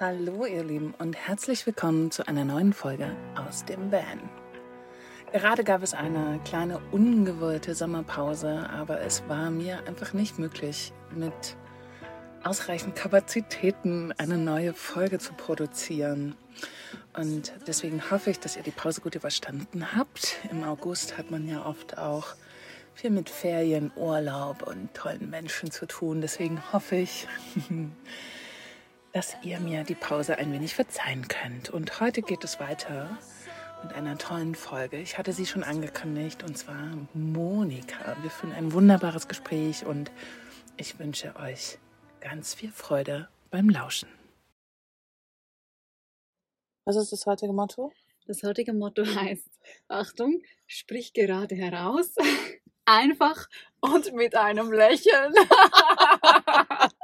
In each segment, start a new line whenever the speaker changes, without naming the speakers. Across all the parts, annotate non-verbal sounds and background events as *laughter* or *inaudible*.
Hallo ihr Lieben und herzlich willkommen zu einer neuen Folge aus dem Van. Gerade gab es eine kleine ungewollte Sommerpause, aber es war mir einfach nicht möglich, mit ausreichend Kapazitäten eine neue Folge zu produzieren. Und deswegen hoffe ich, dass ihr die Pause gut überstanden habt. Im August hat man ja oft auch viel mit Ferien, Urlaub und tollen Menschen zu tun. Deswegen hoffe ich, *laughs* dass ihr mir die Pause ein wenig verzeihen könnt. Und heute geht es weiter mit einer tollen Folge. Ich hatte sie schon angekündigt und zwar Monika. Wir führen ein wunderbares Gespräch und ich wünsche euch ganz viel Freude beim Lauschen. Was ist das heutige Motto?
Das heutige Motto heißt, Achtung, sprich gerade heraus, *laughs* einfach und mit einem Lächeln. *laughs*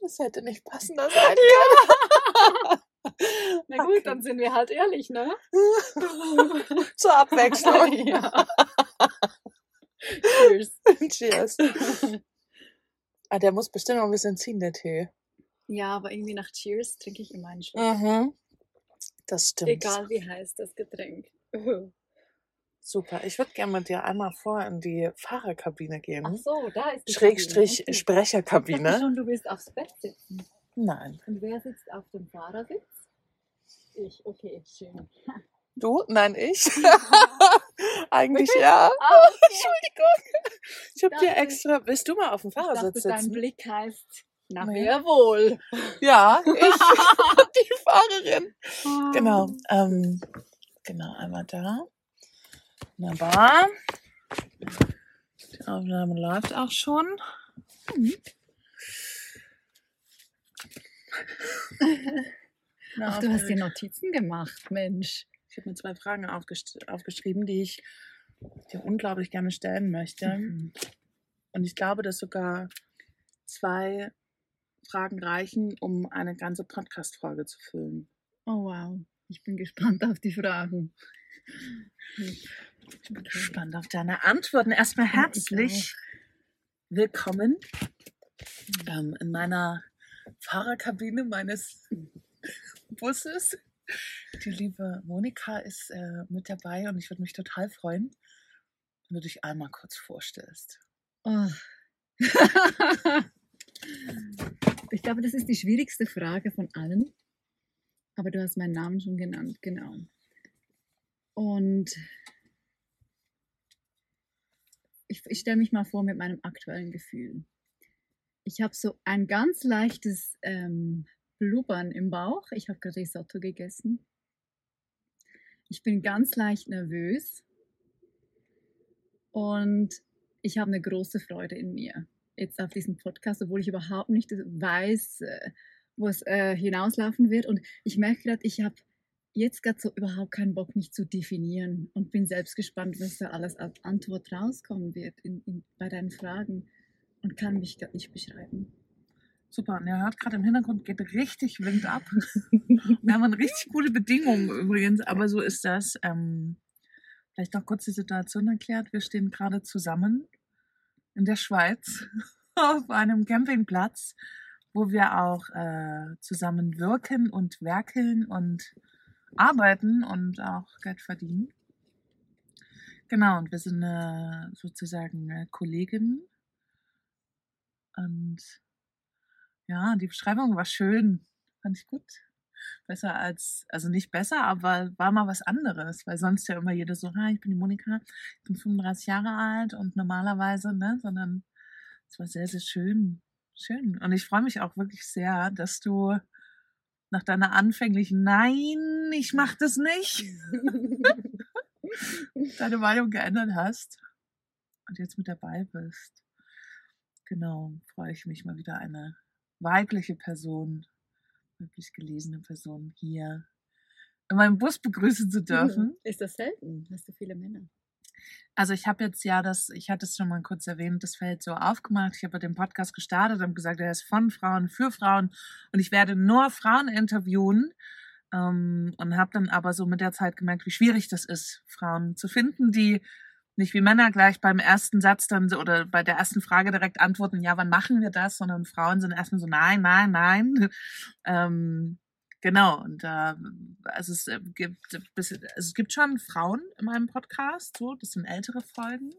Das hätte nicht passender sein können. *laughs*
Na gut, okay. dann sind wir halt ehrlich, ne? *laughs*
Zur Abwechslung. *laughs*
ja. Cheers.
Cheers. Ah, der muss bestimmt noch ein bisschen ziehen, der Tee.
Ja, aber irgendwie nach Cheers trinke ich immer einen Schluck.
Mhm. Das stimmt.
Egal wie heiß das Getränk.
Super. Ich würde gerne mit dir einmal vor in die Fahrerkabine gehen.
Ach so, da ist die
Schrägstrich
Kabine.
Sprecherkabine.
Ich schon, du willst aufs Bett sitzen.
Nein.
Und wer sitzt auf dem Fahrersitz? Ich. Okay, schön.
Du? Nein, ich. *laughs* *laughs* Eigentlich ja.
Ah, *laughs* okay.
Entschuldigung. Ich habe dir extra. Willst du mal auf dem
Ich dachte,
Fahrersitz
dein
sitzen?
Blick heißt, na
Nee.
wer wohl?
Ja, ich. die Fahrerin. Genau. Ähm, genau, einmal da. Wunderbar. Die Aufnahme läuft auch schon. Na,
Ach, du hast dir. Notizen gemacht, Mensch.
Ich habe mir zwei Fragen aufgeschrieben, die ich dir unglaublich gerne stellen möchte.
Mhm.
Und ich glaube, dass sogar zwei Fragen reichen, um eine ganze Podcast-Folge zu füllen.
Oh wow, ich bin gespannt auf die Fragen. *laughs*
Ich bin gespannt auf deine Antworten. Erstmal herzlich willkommen ähm, in meiner Fahrerkabine meines Busses. Die liebe Monika ist äh, mit dabei und ich würde mich total freuen, wenn du dich einmal kurz vorstellst.
Oh. ich glaube, das ist die schwierigste Frage von allen. Aber du hast meinen Namen schon genannt, genau. Und ich, ich stelle mich mal vor mit meinem aktuellen Gefühl. Ich habe so ein ganz leichtes ähm, Blubbern im Bauch. Ich habe gerade Risotto gegessen. Ich bin ganz leicht nervös. Und ich habe eine große Freude in mir. Jetzt auf diesem Podcast, obwohl ich überhaupt nicht weiß, äh, wo es äh, hinauslaufen wird. Und ich merke gerade, ich habe jetzt gerade so überhaupt keinen Bock, mich zu definieren und bin selbst gespannt, was da alles als Antwort rauskommen wird in, in, bei deinen Fragen und kann mich gerade nicht beschreiben.
Super, und ihr hört gerade im Hintergrund geht richtig Wind ab. *laughs* Wir haben richtig gute Bedingungen übrigens, aber so ist das. Ähm, vielleicht noch kurz die Situation erklärt. Wir stehen gerade zusammen in der Schweiz *laughs* auf einem Campingplatz, wo wir auch äh, zusammen wirken und werkeln und arbeiten und auch Geld verdienen. Genau, und wir sind äh, sozusagen äh, Kolleginnen. Und ja, die Beschreibung war schön. Fand ich gut. Besser als, also nicht besser, aber war mal was anderes, weil sonst ja immer jeder so, ha, ich bin die Monika, ich bin 35 Jahre alt und normalerweise, ne, sondern es war sehr, sehr schön. Schön. Und ich freue mich auch wirklich sehr, dass du nach deiner anfänglichen Nein, ich mach das nicht, *laughs* deine Meinung geändert hast und jetzt mit dabei bist. Genau, freue ich mich mal wieder eine weibliche Person, weiblich gelesene Person hier in meinem Bus begrüßen zu dürfen.
Ist das selten? Hast du viele Männer?
Also ich habe jetzt ja das, ich hatte es schon mal kurz erwähnt, das Feld so aufgemacht. Ich habe den Podcast gestartet und gesagt, er ist von Frauen für Frauen und ich werde nur Frauen interviewen. Ähm, und habe dann aber so mit der Zeit gemerkt, wie schwierig das ist, Frauen zu finden, die nicht wie Männer gleich beim ersten Satz dann oder bei der ersten Frage direkt antworten, ja, wann machen wir das? Sondern Frauen sind erstmal so, nein, nein, nein. *laughs* Ähm, Genau, und da, also es äh, gibt, also es gibt schon Frauen in meinem Podcast, so, das sind ältere Folgen,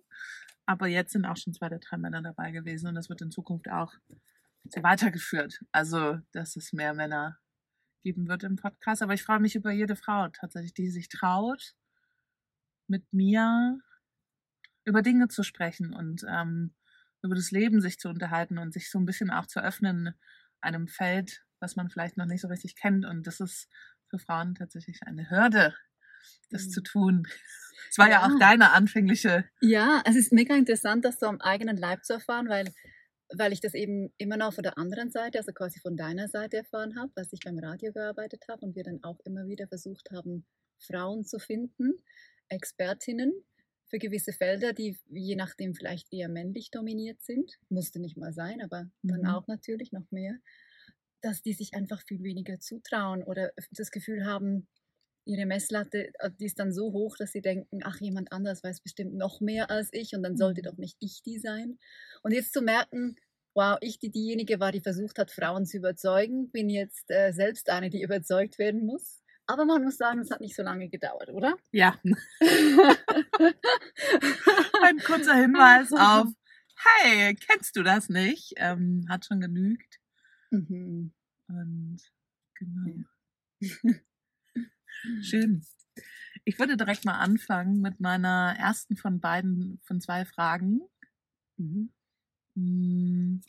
aber jetzt sind auch schon zwei oder drei Männer dabei gewesen und das wird in Zukunft auch weitergeführt. Also, dass es mehr Männer geben wird im Podcast. Aber ich freue mich über jede Frau tatsächlich, die sich traut, mit mir über Dinge zu sprechen und ähm, über das Leben sich zu unterhalten und sich so ein bisschen auch zu öffnen einem Feld, was man vielleicht noch nicht so richtig kennt. Und das ist für Frauen tatsächlich eine Hürde, das mhm. zu tun. *laughs* Es war ja. ja auch deine anfängliche.
Ja, es ist mega interessant, das so am eigenen Leib zu erfahren, weil, weil ich das eben immer noch von der anderen Seite, also quasi von deiner Seite erfahren habe, als ich beim Radio gearbeitet habe und wir dann auch immer wieder versucht haben, Frauen zu finden, Expertinnen für gewisse Felder, die je nachdem vielleicht eher männlich dominiert sind. Musste nicht mal sein, aber dann mhm. auch natürlich noch mehr. Dass die sich einfach viel weniger zutrauen oder das Gefühl haben, ihre Messlatte, äh, die ist dann so hoch, dass sie denken, ach, jemand anders weiß bestimmt noch mehr als ich und dann sollte mhm. doch nicht ich die sein. Und jetzt zu merken, wow, ich, die diejenige war, die versucht hat, Frauen zu überzeugen, bin jetzt äh, selbst eine, die überzeugt werden muss. Aber man muss sagen, es hat nicht so lange gedauert, oder?
Ja. *laughs* Ein kurzer Hinweis auf, hey, kennst du das nicht? Ähm, hat schon genügt. Mhm. Und genau. Ja. *laughs* Schön. Ich würde direkt mal anfangen mit meiner ersten von beiden, von zwei Fragen. Mhm. Hm,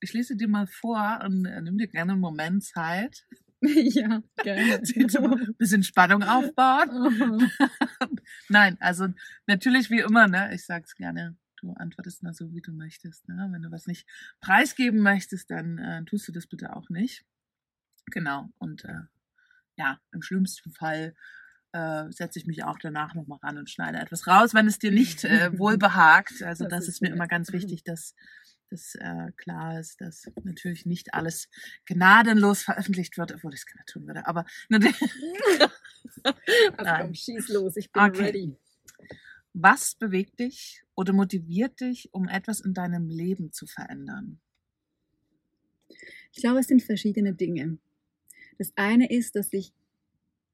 ich lese dir mal vor und äh, nimm dir gerne einen Moment Zeit. *laughs*
Ja, gerne. *laughs*
ein bisschen Spannung aufbauen. Nein, also natürlich wie immer, ne? Ich sag's gerne. Du antwortest mal so, wie du möchtest. Ne? Wenn du was nicht preisgeben möchtest, dann äh, tust du das bitte auch nicht. Genau. Und äh, ja, im schlimmsten Fall äh, setze ich mich auch danach nochmal ran und schneide etwas raus, wenn es dir nicht äh, wohl behagt. Also das, das ist, mir immer ganz wichtig, dass dass äh, klar ist, dass natürlich nicht alles gnadenlos veröffentlicht wird, obwohl ich es gerne tun würde. Aber *laughs*
also komm, schieß los, ich bin okay. ready.
Was bewegt dich oder motiviert dich, um etwas in deinem Leben zu verändern?
Ich glaube, es sind verschiedene Dinge. Das eine ist, dass ich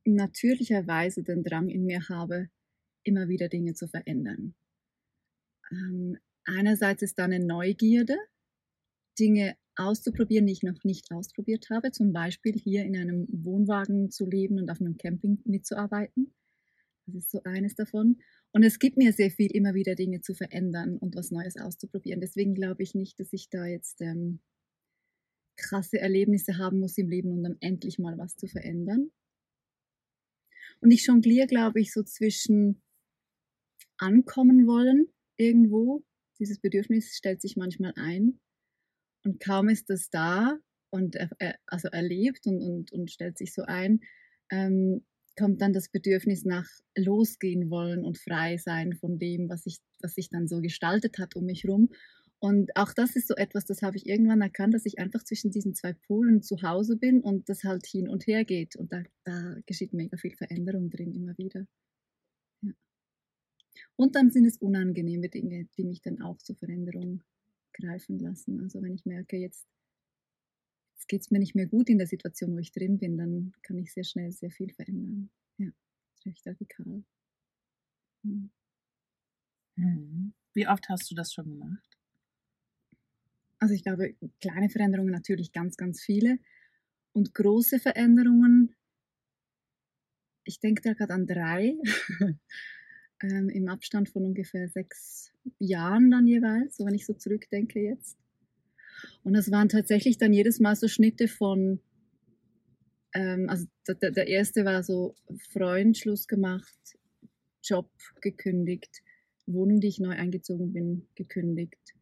natürlicherweise den Drang in mir habe, immer wieder Dinge zu verändern. Ähm, Einerseits ist da eine Neugierde, Dinge auszuprobieren, die ich noch nicht ausprobiert habe. Zum Beispiel hier in einem Wohnwagen zu leben und auf einem Camping mitzuarbeiten. Das ist so eines davon. Und es gibt mir sehr viel, immer wieder Dinge zu verändern und was Neues auszuprobieren. Deswegen glaube ich nicht, dass ich da jetzt ähm, krasse Erlebnisse haben muss im Leben, um dann endlich mal was zu verändern. Und ich jongliere, glaube ich, so zwischen ankommen wollen irgendwo dieses Bedürfnis stellt sich manchmal ein und kaum ist das da und also erlebt und, und, und stellt sich so ein, ähm, kommt dann das Bedürfnis nach losgehen wollen und frei sein von dem, was sich was sich dann so gestaltet hat um mich herum. Und auch das ist so etwas, das habe ich irgendwann erkannt, dass ich einfach zwischen diesen zwei Polen zu Hause bin und das halt hin und her geht. Und da, da geschieht mega viel Veränderung drin immer wieder. Und dann sind es unangenehme Dinge, die mich dann auch zur Veränderung greifen lassen. Also wenn ich merke, jetzt, jetzt geht es mir nicht mehr gut in der Situation, wo ich drin bin, dann kann ich sehr schnell sehr viel verändern. Ja, recht radikal.
Hm. Mhm. Wie oft hast du das schon gemacht?
Also ich glaube, kleine Veränderungen natürlich ganz, ganz viele. Und große Veränderungen, ich denke da gerade an drei. *laughs* ähm, im Abstand von ungefähr sechs Jahren dann jeweils, so wenn ich so zurückdenke jetzt. Und das waren tatsächlich dann jedes Mal so Schnitte von, ähm, also der, der erste war so Freund Schluss gemacht, Job gekündigt, Wohnung, die ich neu eingezogen bin, gekündigt,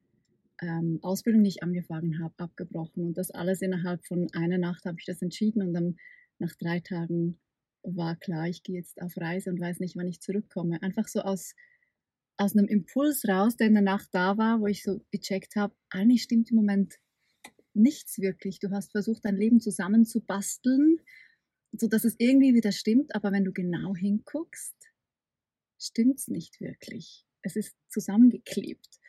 ähm, Ausbildung, die ich angefangen habe, abgebrochen. Und das alles innerhalb von einer Nacht habe ich das entschieden und dann nach drei Tagen war klar, ich gehe jetzt auf Reise und weiß nicht, wann ich zurückkomme. Einfach so aus, aus einem Impuls raus, der in der Nacht da war, wo ich so gecheckt habe, eigentlich stimmt im Moment nichts wirklich. Du hast versucht, dein Leben zusammenzubasteln, sodass es irgendwie wieder stimmt, aber wenn du genau hinguckst, stimmt es nicht wirklich. Es ist zusammengeklebt.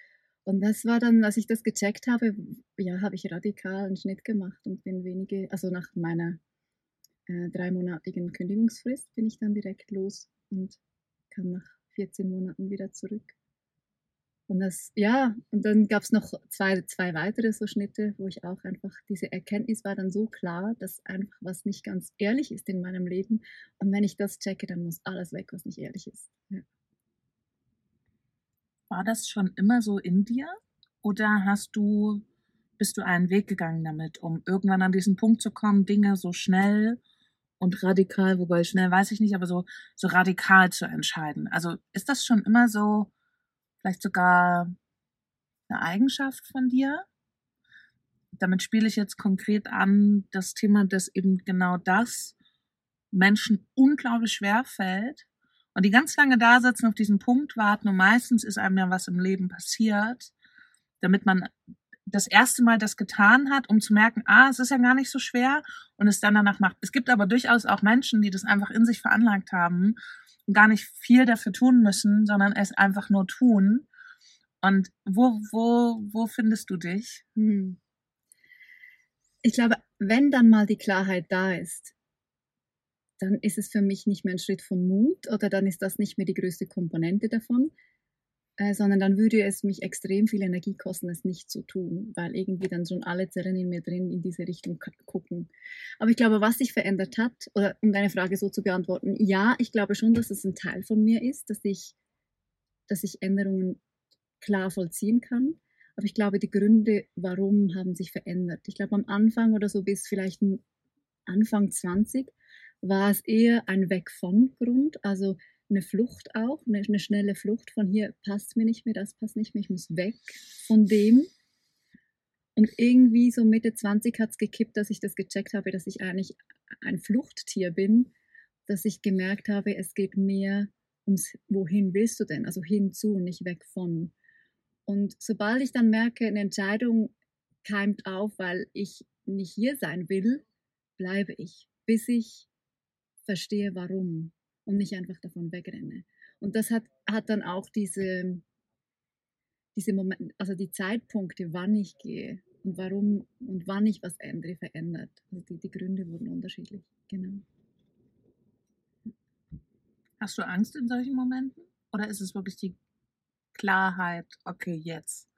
Und das war dann, als ich das gecheckt habe, ja, habe ich radikal einen Schnitt gemacht und bin wenige, also nach meiner äh, dreimonatigen Kündigungsfrist bin ich dann direkt los und kam nach 14 Monaten wieder zurück. Und das, ja, und dann gab es noch zwei, zwei weitere so Schnitte, wo ich auch einfach, diese Erkenntnis war dann so klar, dass einfach was nicht ganz ehrlich ist in meinem Leben. Und wenn ich das checke, dann muss alles weg, was nicht ehrlich ist. Ja.
War das schon immer so in dir? Oder hast du, bist du einen Weg gegangen damit, um irgendwann an diesen Punkt zu kommen, Dinge so schnell und radikal, wobei schnell weiß ich nicht, aber so, so radikal zu entscheiden? Also ist das schon immer so, vielleicht sogar eine Eigenschaft von dir. Damit spiele ich jetzt konkret an das Thema, dass eben genau das Menschen unglaublich schwer fällt und die ganz lange da sitzen, auf diesen Punkt warten und meistens ist einem ja was im Leben passiert, damit man das erste Mal das getan hat, um zu merken, ah, es ist ja gar nicht so schwer und es dann danach macht. Es gibt aber durchaus auch Menschen, die das einfach in sich veranlagt haben gar nicht viel dafür tun müssen, sondern es einfach nur tun. Und wo, wo, wo findest du dich? Hm.
Ich glaube, wenn dann mal die Klarheit da ist, dann ist es für mich nicht mehr ein Schritt von Mut oder dann ist das nicht mehr die größte Komponente davon, äh, sondern dann würde es mich extrem viel Energie kosten, es nicht zu tun, weil irgendwie dann schon alle Zellen in mir drin in diese Richtung gucken. Aber ich glaube, was sich verändert hat, oder um deine Frage so zu beantworten, ja, ich glaube schon, dass es ein Teil von mir ist, dass ich, dass ich Änderungen klar vollziehen kann. Aber ich glaube, die Gründe, warum, haben sich verändert. Ich glaube, am Anfang oder so bis vielleicht Anfang 20 war es eher ein Weg von Grund. Also eine Flucht auch, eine, eine schnelle Flucht von hier passt mir nicht mehr, das passt nicht mehr, ich muss weg von dem. Und irgendwie so Mitte 20 hat es gekippt, dass ich das gecheckt habe, dass ich eigentlich ein Fluchttier bin, dass ich gemerkt habe, es geht mehr ums, wohin willst du denn? Also hinzu, nicht weg von. Und sobald ich dann merke, eine Entscheidung keimt auf, weil ich nicht hier sein will, bleibe ich, bis ich verstehe, warum und nicht einfach davon wegrenne. Und das hat, hat dann auch diese, diese Momente, also die Zeitpunkte, wann ich gehe und warum und wann ich was ändere, verändert. Also die, die Gründe wurden unterschiedlich, genau.
Hast du Angst in solchen Momenten? Oder ist es wirklich die Klarheit, okay, jetzt?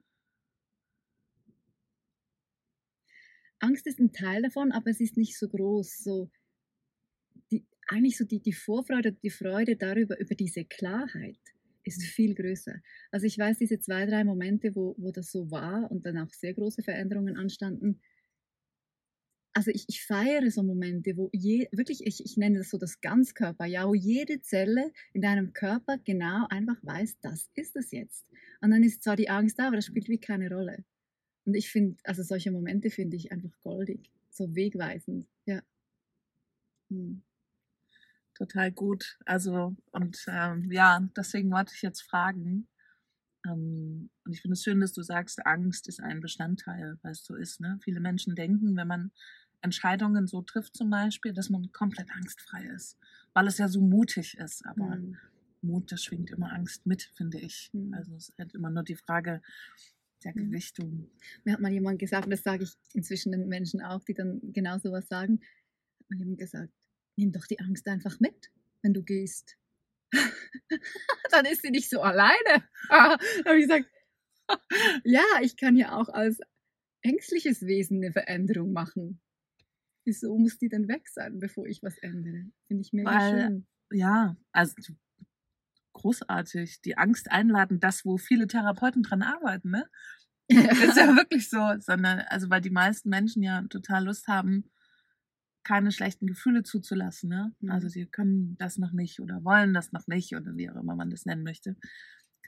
Angst ist ein Teil davon, aber es ist nicht so groß. So, eigentlich so die, die Vorfreude, die Freude darüber, über diese Klarheit ist viel größer. Also ich weiß, diese zwei, drei Momente, wo, wo das so war und dann auch sehr große Veränderungen anstanden, also ich, ich feiere so Momente, wo je, wirklich, ich, ich nenne das so das Ganzkörper, ja, wo jede Zelle in deinem Körper genau einfach weiß, das ist es jetzt. Und dann ist zwar die Angst da, aber das spielt wie keine Rolle. Und ich finde, also solche Momente finde ich einfach goldig, so wegweisend, ja. Hm
total gut. Also, und ähm, ja, deswegen wollte ich jetzt fragen. Ähm, und ich finde es schön, dass du sagst, Angst ist ein Bestandteil, weil es so ist. Ne? Viele Menschen denken, wenn man Entscheidungen so trifft, zum Beispiel, dass man komplett angstfrei ist, weil es ja so mutig ist. Aber mhm. Mut, das schwingt immer Angst mit, finde ich. Mhm. Also es ist halt immer nur die Frage, der mhm. Gewichtung.
Mir hat mal jemand gesagt, und das sage ich inzwischen den Menschen auch, die dann genau sowas sagen, hat mir jemand gesagt, nimm doch die Angst einfach mit, wenn du gehst. *laughs* Dann ist sie nicht so alleine. *laughs* Ah, da habe ich gesagt, *laughs* ja, ich kann ja auch als ängstliches Wesen eine Veränderung machen. Wieso muss die denn weg sein, bevor ich was ändere? Finde ich mega Weil, schön.
Ja, also großartig. Die Angst einladen, das, wo viele Therapeuten dran arbeiten, ne? Ja. ist ja wirklich so, sondern, also weil die meisten Menschen ja total Lust haben, keine schlechten Gefühle zuzulassen. Ne? Mhm. Also sie können das noch nicht oder wollen das noch nicht oder wie auch immer man das nennen möchte.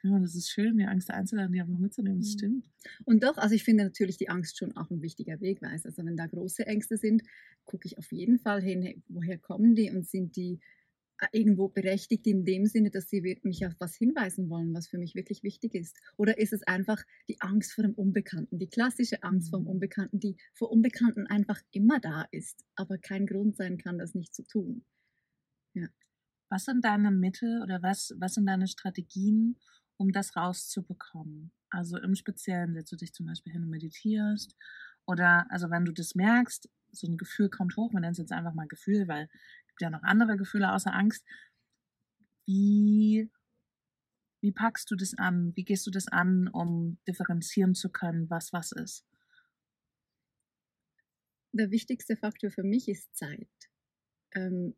Ja, das ist schön, die Angst einzuladen, die einfach mitzunehmen, das mhm. stimmt.
Und doch, also ich finde natürlich die Angst schon auch ein wichtiger Wegweiser. Also wenn da große Ängste sind, gucke ich auf jeden Fall hin, woher kommen die und sind die irgendwo berechtigt in dem Sinne, dass sie mich auf was hinweisen wollen, was für mich wirklich wichtig ist? Oder ist es einfach die Angst vor dem Unbekannten, die klassische Angst vor dem mhm. Unbekannten, die vor Unbekannten einfach immer da ist, aber kein Grund sein kann, das nicht zu tun?
Ja. Was sind deine Mittel oder was, was sind deine Strategien, um das rauszubekommen? Also im Speziellen setzt du dich zum Beispiel hin und meditierst oder also wenn du das merkst, so ein Gefühl kommt hoch, wir nennen es jetzt einfach mal Gefühl, weil ja noch andere Gefühle außer Angst. Wie, wie packst du das an? Wie gehst du das an, um differenzieren zu können, was was ist?
Der wichtigste Faktor für mich ist Zeit. Ähm,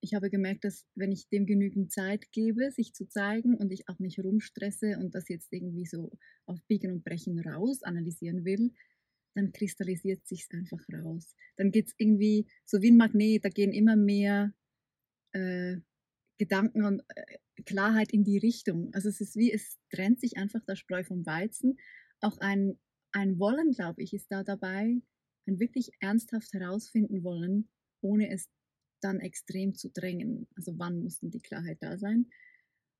ich habe gemerkt, dass wenn ich dem genügend Zeit gebe, sich zu zeigen und ich auch nicht rumstresse und das jetzt irgendwie so auf Biegen und Brechen raus analysieren will, dann kristallisiert sich einfach raus. Dann geht es irgendwie so wie ein Magnet, da gehen immer mehr äh, Gedanken und äh, Klarheit in die Richtung. Also es ist wie, es trennt sich einfach der Spreu vom Weizen. Auch ein, ein Wollen, glaube ich, ist da dabei, ein wirklich ernsthaft herausfinden wollen, ohne es dann extrem zu drängen. Also wann muss denn die Klarheit da sein?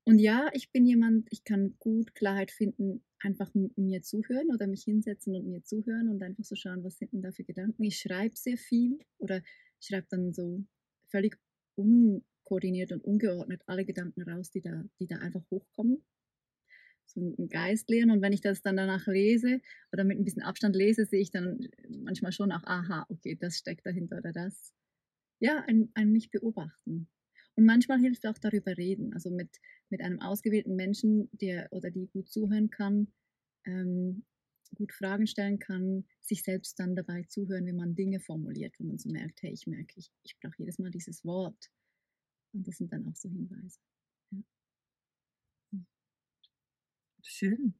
Und ja, ich bin jemand, ich kann gut Klarheit finden, einfach mir zuhören oder mich hinsetzen und mir zuhören und einfach so schauen, was sind denn da für Gedanken. Ich schreibe sehr viel oder schreibe dann so völlig unkoordiniert und ungeordnet alle Gedanken raus, die da, die da einfach hochkommen. So einen Geist leeren und wenn ich das dann danach lese oder mit ein bisschen Abstand lese, sehe ich dann manchmal schon auch, aha, okay, das steckt dahinter oder das ja, ein, ein mich beobachten. Und manchmal hilft auch darüber reden, also mit, mit einem ausgewählten Menschen, der oder die gut zuhören kann, ähm, gut Fragen stellen kann, sich selbst dann dabei zuhören, wie man Dinge formuliert, wo man so merkt, hey, ich merke, ich, ich brauche jedes Mal dieses Wort. Und das sind dann auch so Hinweise. Ja.
Schön.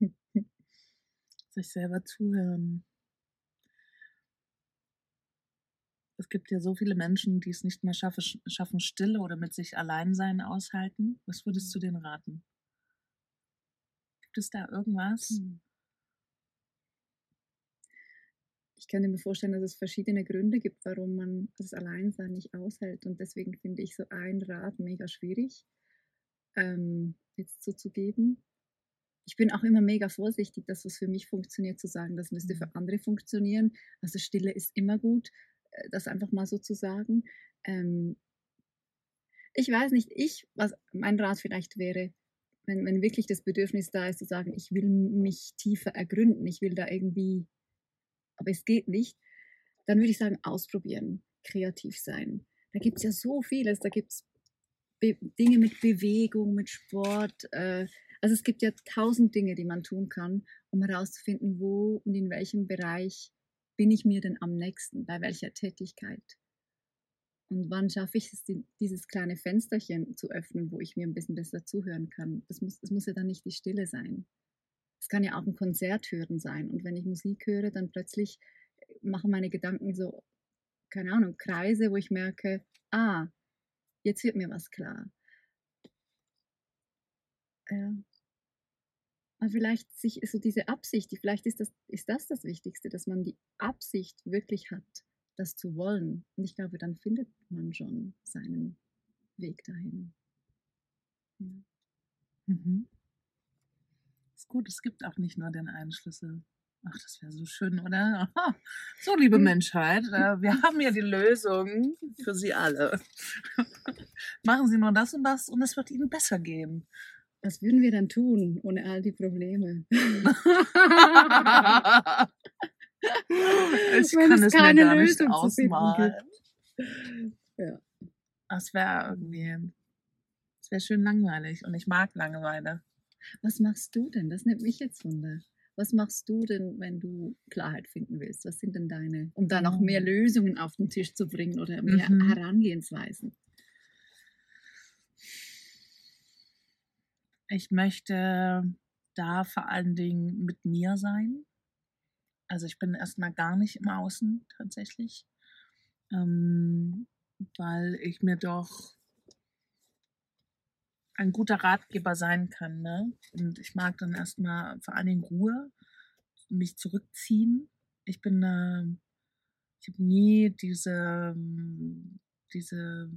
*laughs* sich selber zuhören. Es gibt ja so viele Menschen, die es nicht mehr schaffe, schaffen, Stille oder mit sich allein sein aushalten. Was würdest du denen raten? Gibt es da irgendwas? Hm.
Ich könnte mir vorstellen, dass es verschiedene Gründe gibt, warum man das Alleinsein nicht aushält. Und deswegen finde ich so ein Rat mega schwierig, ähm, jetzt zuzugeben. Ich bin auch immer mega vorsichtig, dass was für mich funktioniert, zu sagen, das müsste für mhm. andere funktionieren. Also Stille ist immer gut, das einfach mal so zu sagen. Ähm, ich weiß nicht, ich, was mein Rat vielleicht wäre, wenn, wenn wirklich das Bedürfnis da ist, zu sagen, ich will mich tiefer ergründen, ich will da irgendwie, aber es geht nicht, dann würde ich sagen, ausprobieren, kreativ sein. Da gibt es ja so vieles, da gibt es Dinge mit Bewegung, mit Sport. Äh, also es gibt ja tausend Dinge, die man tun kann, um herauszufinden, wo und in welchem Bereich bin ich mir denn am nächsten, bei welcher Tätigkeit? Und wann schaffe ich es, dieses kleine Fensterchen zu öffnen, wo ich mir ein bisschen besser zuhören kann? Das muss, das muss ja dann nicht die Stille sein. Es kann ja auch ein Konzert hören sein. Und wenn ich Musik höre, dann plötzlich äh, machen meine Gedanken so, keine Ahnung, Kreise, wo ich merke, ah, jetzt wird mir was klar. Ja. Aber vielleicht sich so diese Absicht, vielleicht ist das, ist das das Wichtigste, dass man die Absicht wirklich hat, das zu wollen. Und ich glaube, dann findet man schon seinen Weg dahin.
Ja. Mhm. Ist gut, es gibt auch nicht nur den einen Schlüssel. Ach, das wäre so schön, oder? Aha. *laughs* So, liebe Menschheit, äh, wir *laughs* haben ja die Lösung für Sie alle. *laughs* Machen Sie nur das und das und es wird Ihnen besser gehen.
Was würden wir dann tun ohne all die Probleme? *laughs* ich
Wenn kann es, es keine mir gar Lösung nicht ausmalen. Ja. Das wäre irgendwie, das wäre schön langweilig und ich mag Langeweile.
Was machst du denn? Das nimmt mich jetzt wunder. Was machst du denn, wenn du Klarheit finden willst? Was sind denn deine, um da noch mehr oh. Lösungen auf den Tisch zu bringen oder mehr mhm. Herangehensweisen?
Ich möchte da vor allen Dingen mit mir sein. Also ich bin erstmal gar nicht im Außen tatsächlich, ähm, weil ich mir doch ein guter Ratgeber sein kann. Ne? Und ich mag dann erstmal vor allen Dingen Ruhe, mich zurückziehen. Ich bin, äh, ich habe nie diese, diese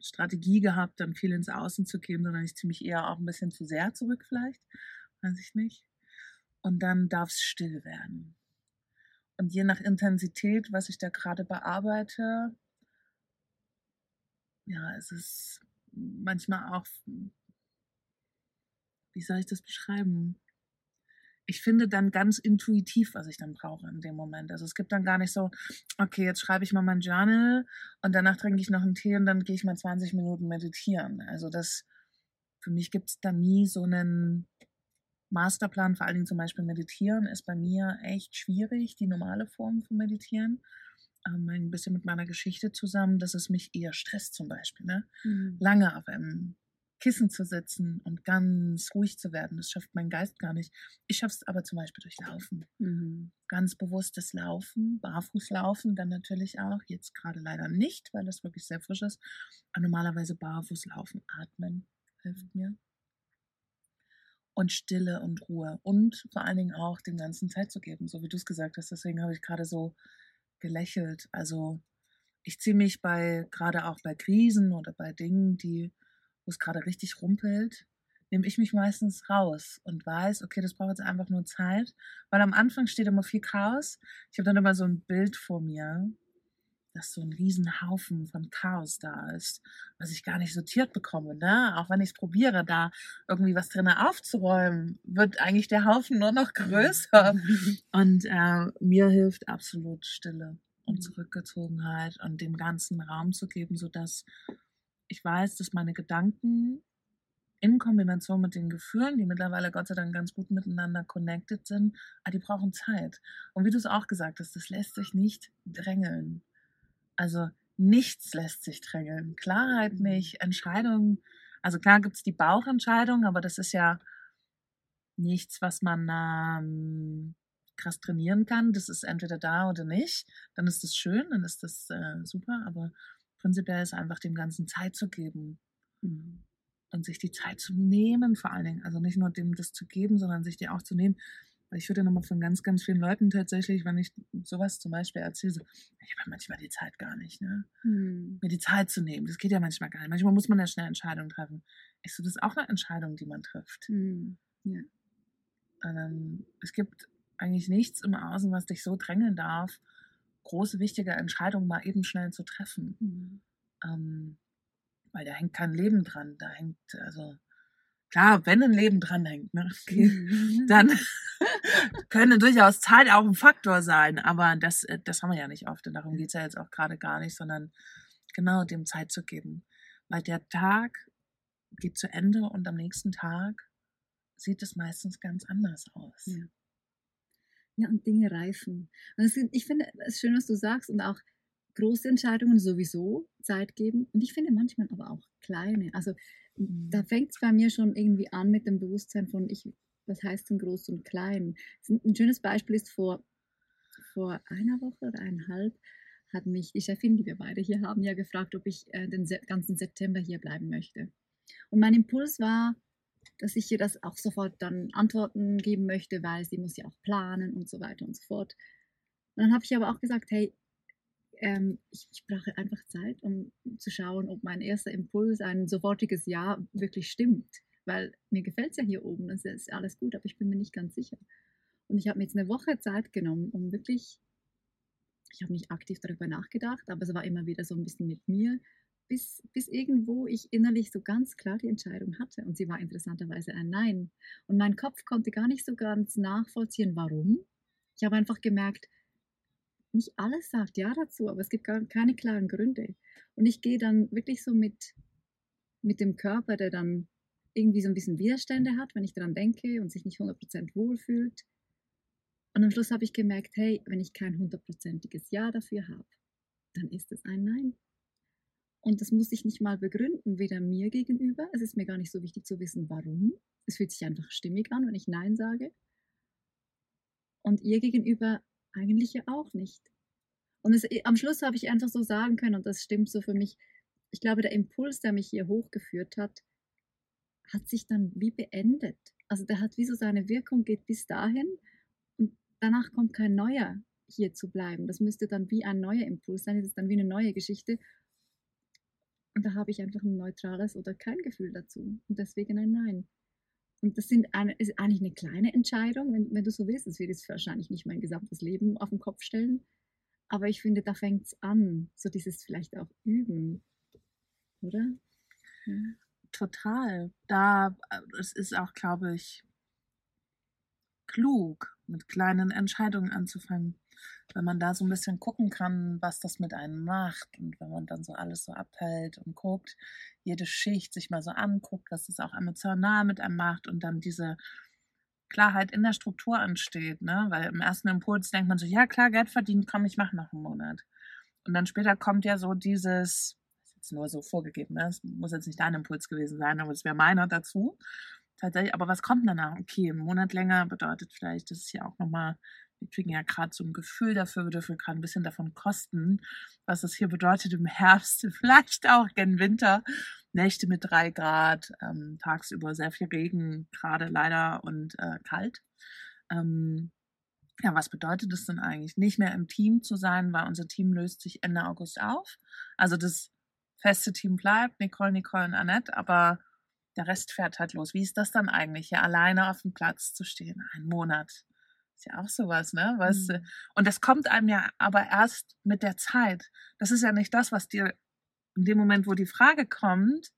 Strategie gehabt, dann viel ins Außen zu gehen, sondern ich ziehe mich eher auch ein bisschen zu sehr zurück vielleicht, weiß ich nicht. Und dann darf es still werden. Und je nach Intensität, was ich da gerade bearbeite, ja, es ist manchmal auch, wie soll ich das beschreiben? Ich finde dann ganz intuitiv, was ich dann brauche in dem Moment. Also es gibt dann gar nicht so, okay, jetzt schreibe ich mal mein Journal und danach trinke ich noch einen Tee und dann gehe ich mal 20 Minuten meditieren. Also das, für mich gibt es da nie so einen Masterplan, vor allen Dingen zum Beispiel meditieren ist bei mir echt schwierig, die normale Form von meditieren. Ähm, ein bisschen mit meiner Geschichte zusammen, dass es mich eher stresst zum Beispiel. Ne? Mhm. Lange auf einem Kissen zu sitzen und ganz ruhig zu werden. Das schafft mein Geist gar nicht. Ich schaffe es aber zum Beispiel durch Laufen. Mhm. Ganz bewusstes Laufen, Barfußlaufen, dann natürlich auch. Jetzt gerade leider nicht, weil das wirklich sehr frisch ist. Aber normalerweise Barfußlaufen, atmen hilft mir. Und Stille und Ruhe. Und vor allen Dingen auch dem Ganzen Zeit zu geben, so wie du es gesagt hast. Deswegen habe ich gerade so gelächelt. Also ich ziehe mich bei, gerade auch bei Krisen oder bei Dingen, die wo es gerade richtig rumpelt, nehme ich mich meistens raus und weiß, okay, das braucht jetzt einfach nur Zeit, weil am Anfang steht immer viel Chaos. Ich habe dann immer so ein Bild vor mir, dass so ein Riesenhaufen von Chaos da ist, was ich gar nicht sortiert bekomme. Ne? Auch wenn ich es probiere, da irgendwie was drin aufzuräumen, wird eigentlich der Haufen nur noch größer. *laughs* Und äh, mir hilft absolut Stille und mhm. Zurückgezogenheit und dem ganzen Raum zu geben, sodass ich weiß, dass meine Gedanken in Kombination mit den Gefühlen, die mittlerweile Gott sei Dank ganz gut miteinander connected sind, ah, die brauchen Zeit. Und wie du es auch gesagt hast, das lässt sich nicht drängeln. Also nichts lässt sich drängeln. Klarheit mhm. nicht, Entscheidungen. Also klar gibt es die Bauchentscheidung, aber das ist ja nichts, was man ähm, krass trainieren kann. Das ist entweder da oder nicht. Dann ist das schön, dann ist das äh, super, aber prinzipiell ist einfach dem Ganzen Zeit zu geben. Mhm. Und sich die Zeit zu nehmen, vor allen Dingen. Also nicht nur dem das zu geben, sondern sich die auch zu nehmen. Weil ich würde nochmal von ganz, ganz vielen Leuten tatsächlich, wenn ich sowas zum Beispiel erzähle, so, ich habe manchmal die Zeit gar nicht, ne? Mhm. Mir die Zeit zu nehmen. Das geht ja manchmal gar nicht. Manchmal muss man ja schnell Entscheidungen treffen. Ich so, das ist auch eine Entscheidung, die man trifft. Mhm. Ja. Ähm, es gibt eigentlich nichts im Außen, was dich so drängeln darf, große, wichtige Entscheidung mal eben schnell zu treffen. Mhm. Ähm, weil da hängt kein Leben dran. Da hängt, also, klar, wenn ein Leben dran hängt, ne, *laughs* okay, mhm. dann *laughs* könnte durchaus Zeit auch ein Faktor sein. Aber das, äh, das haben wir ja nicht oft. Und darum geht es ja jetzt auch gerade gar nicht, sondern genau dem Zeit zu geben. Weil der Tag geht zu Ende und am nächsten Tag sieht es meistens ganz anders aus.
Ja. Ja, und Dinge reifen. Und sind, ich finde es schön, was du sagst und auch große Entscheidungen sowieso Zeit geben. Und ich finde manchmal aber auch kleine. Also da mhm. fängt es bei mir schon irgendwie an mit dem Bewusstsein von, ich, was heißt denn groß und klein? Ein schönes Beispiel ist vor, vor einer Woche oder eineinhalb hat mich die Chefin, die wir beide hier haben, ja gefragt, ob ich äh, den ganzen September hier bleiben möchte. Und mein Impuls war, dass ich ihr das auch sofort dann Antworten geben möchte, weil sie muss ja auch planen und so weiter und so fort. Und dann habe ich aber auch gesagt, hey, ähm, ich, ich, brauche einfach Zeit, um zu schauen, ob mein erster Impuls, ein sofortiges Ja, wirklich stimmt. Weil mir gefällt es ja hier oben, das ist alles gut, aber ich bin mir nicht ganz sicher. Und ich habe mir jetzt eine Woche Zeit genommen, um wirklich, ich habe nicht aktiv darüber nachgedacht, aber es war immer wieder so ein bisschen mit mir bis, bis irgendwo ich innerlich so ganz klar die Entscheidung hatte. Und sie war interessanterweise ein Nein. Und mein Kopf konnte gar nicht so ganz nachvollziehen, warum. Ich habe einfach gemerkt, nicht alles sagt Ja dazu, aber es gibt gar keine klaren Gründe. Und ich gehe dann wirklich so mit, mit dem Körper, der dann irgendwie so ein bisschen Widerstände hat, wenn ich daran denke und sich nicht 100% wohlfühlt. Und am Schluss habe ich gemerkt, hey, wenn ich kein hundertprozentiges Ja dafür habe, dann ist es ein Nein. Und das muss ich nicht mal begründen, weder mir gegenüber. Es ist mir gar nicht so wichtig zu wissen, warum. Es fühlt sich einfach stimmig an, wenn ich Nein sage. Und ihr gegenüber eigentlich ja auch nicht. Und es, am Schluss habe ich einfach so sagen können, und das stimmt so für mich, ich glaube, der Impuls, der mich hier hochgeführt hat, hat sich dann wie beendet. Also der hat wie so seine Wirkung, geht bis dahin und danach kommt kein neuer hier zu bleiben. Das müsste dann wie ein neuer Impuls sein, es ist dann wie eine neue Geschichte und da habe ich einfach ein neutrales oder kein Gefühl dazu. Und deswegen ein Nein. Und das sind eine, ist eigentlich eine kleine Entscheidung, wenn, wenn du so willst. Es wird jetzt wahrscheinlich nicht mein gesamtes Leben auf den Kopf stellen. Aber ich finde, da fängt es an. So dieses vielleicht auch üben. Oder?
Ja. Total. Da, es ist auch, glaube ich, klug, mit kleinen Entscheidungen anzufangen. Wenn man da so ein bisschen gucken kann, was das mit einem macht und wenn man dann so alles so abhält und guckt, jede Schicht sich mal so anguckt, was das auch emotional mit einem macht und dann diese Klarheit in der Struktur ansteht, ne? Weil im ersten Impuls denkt man so, ja klar, Geld verdient, komm, ich mache noch einen Monat. Und dann später kommt ja so dieses, das ist jetzt nur so vorgegeben, ne? Das muss jetzt nicht dein Impuls gewesen sein, aber es wäre meiner dazu. Tatsächlich, aber was kommt danach? Okay, ein Monat länger bedeutet vielleicht, das ist ja auch nochmal, wir kriegen ja gerade so ein Gefühl dafür, wir dürfen gerade ein bisschen davon kosten, was es hier bedeutet im Herbst, *laughs* vielleicht auch gen Winter. Nächte mit drei Grad, ähm, tagsüber sehr viel Regen, gerade leider und äh, kalt. Ähm, ja, was bedeutet das denn eigentlich? Nicht mehr im Team zu sein, weil unser Team löst sich Ende August auf. Also das feste Team bleibt, Nicole, Nicole und Annette, aber der Rest fährt halt los. Wie ist das dann eigentlich, hier alleine auf dem Platz zu stehen? Ein Monat. Ist ja auch sowas, ne? Was, mhm. Und das kommt einem ja aber erst mit der Zeit. Das ist ja nicht das, was dir in dem Moment, wo die Frage kommt,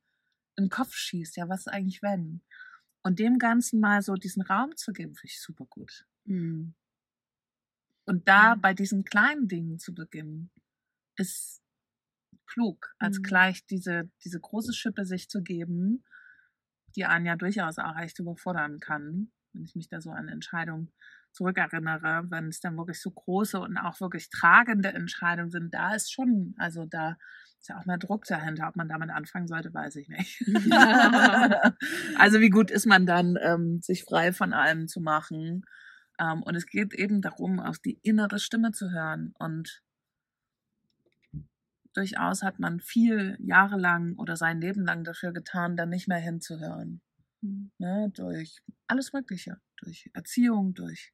in den Kopf schießt. Ja, was ist eigentlich wenn? Und dem Ganzen mal so diesen Raum zu geben, finde ich super gut. Mhm. Und da mhm. bei diesen kleinen Dingen zu beginnen, ist klug, als mhm. gleich diese, diese große Schippe sich zu geben, die einen ja durchaus auch echt überfordern kann, wenn ich mich da so an Entscheidungen zurückerinnere, wenn es dann wirklich so große und auch wirklich tragende Entscheidungen sind, da ist schon, also da ist ja auch mehr Druck dahinter. Ob man damit anfangen sollte, weiß ich nicht. *laughs* also wie gut ist man dann, ähm, sich frei von allem zu machen ähm, und es geht eben darum, auf die innere Stimme zu hören. Und durchaus hat man viel jahrelang oder sein Leben lang dafür getan, dann nicht mehr hinzuhören. Mhm. Ne, durch alles Mögliche, durch Erziehung, durch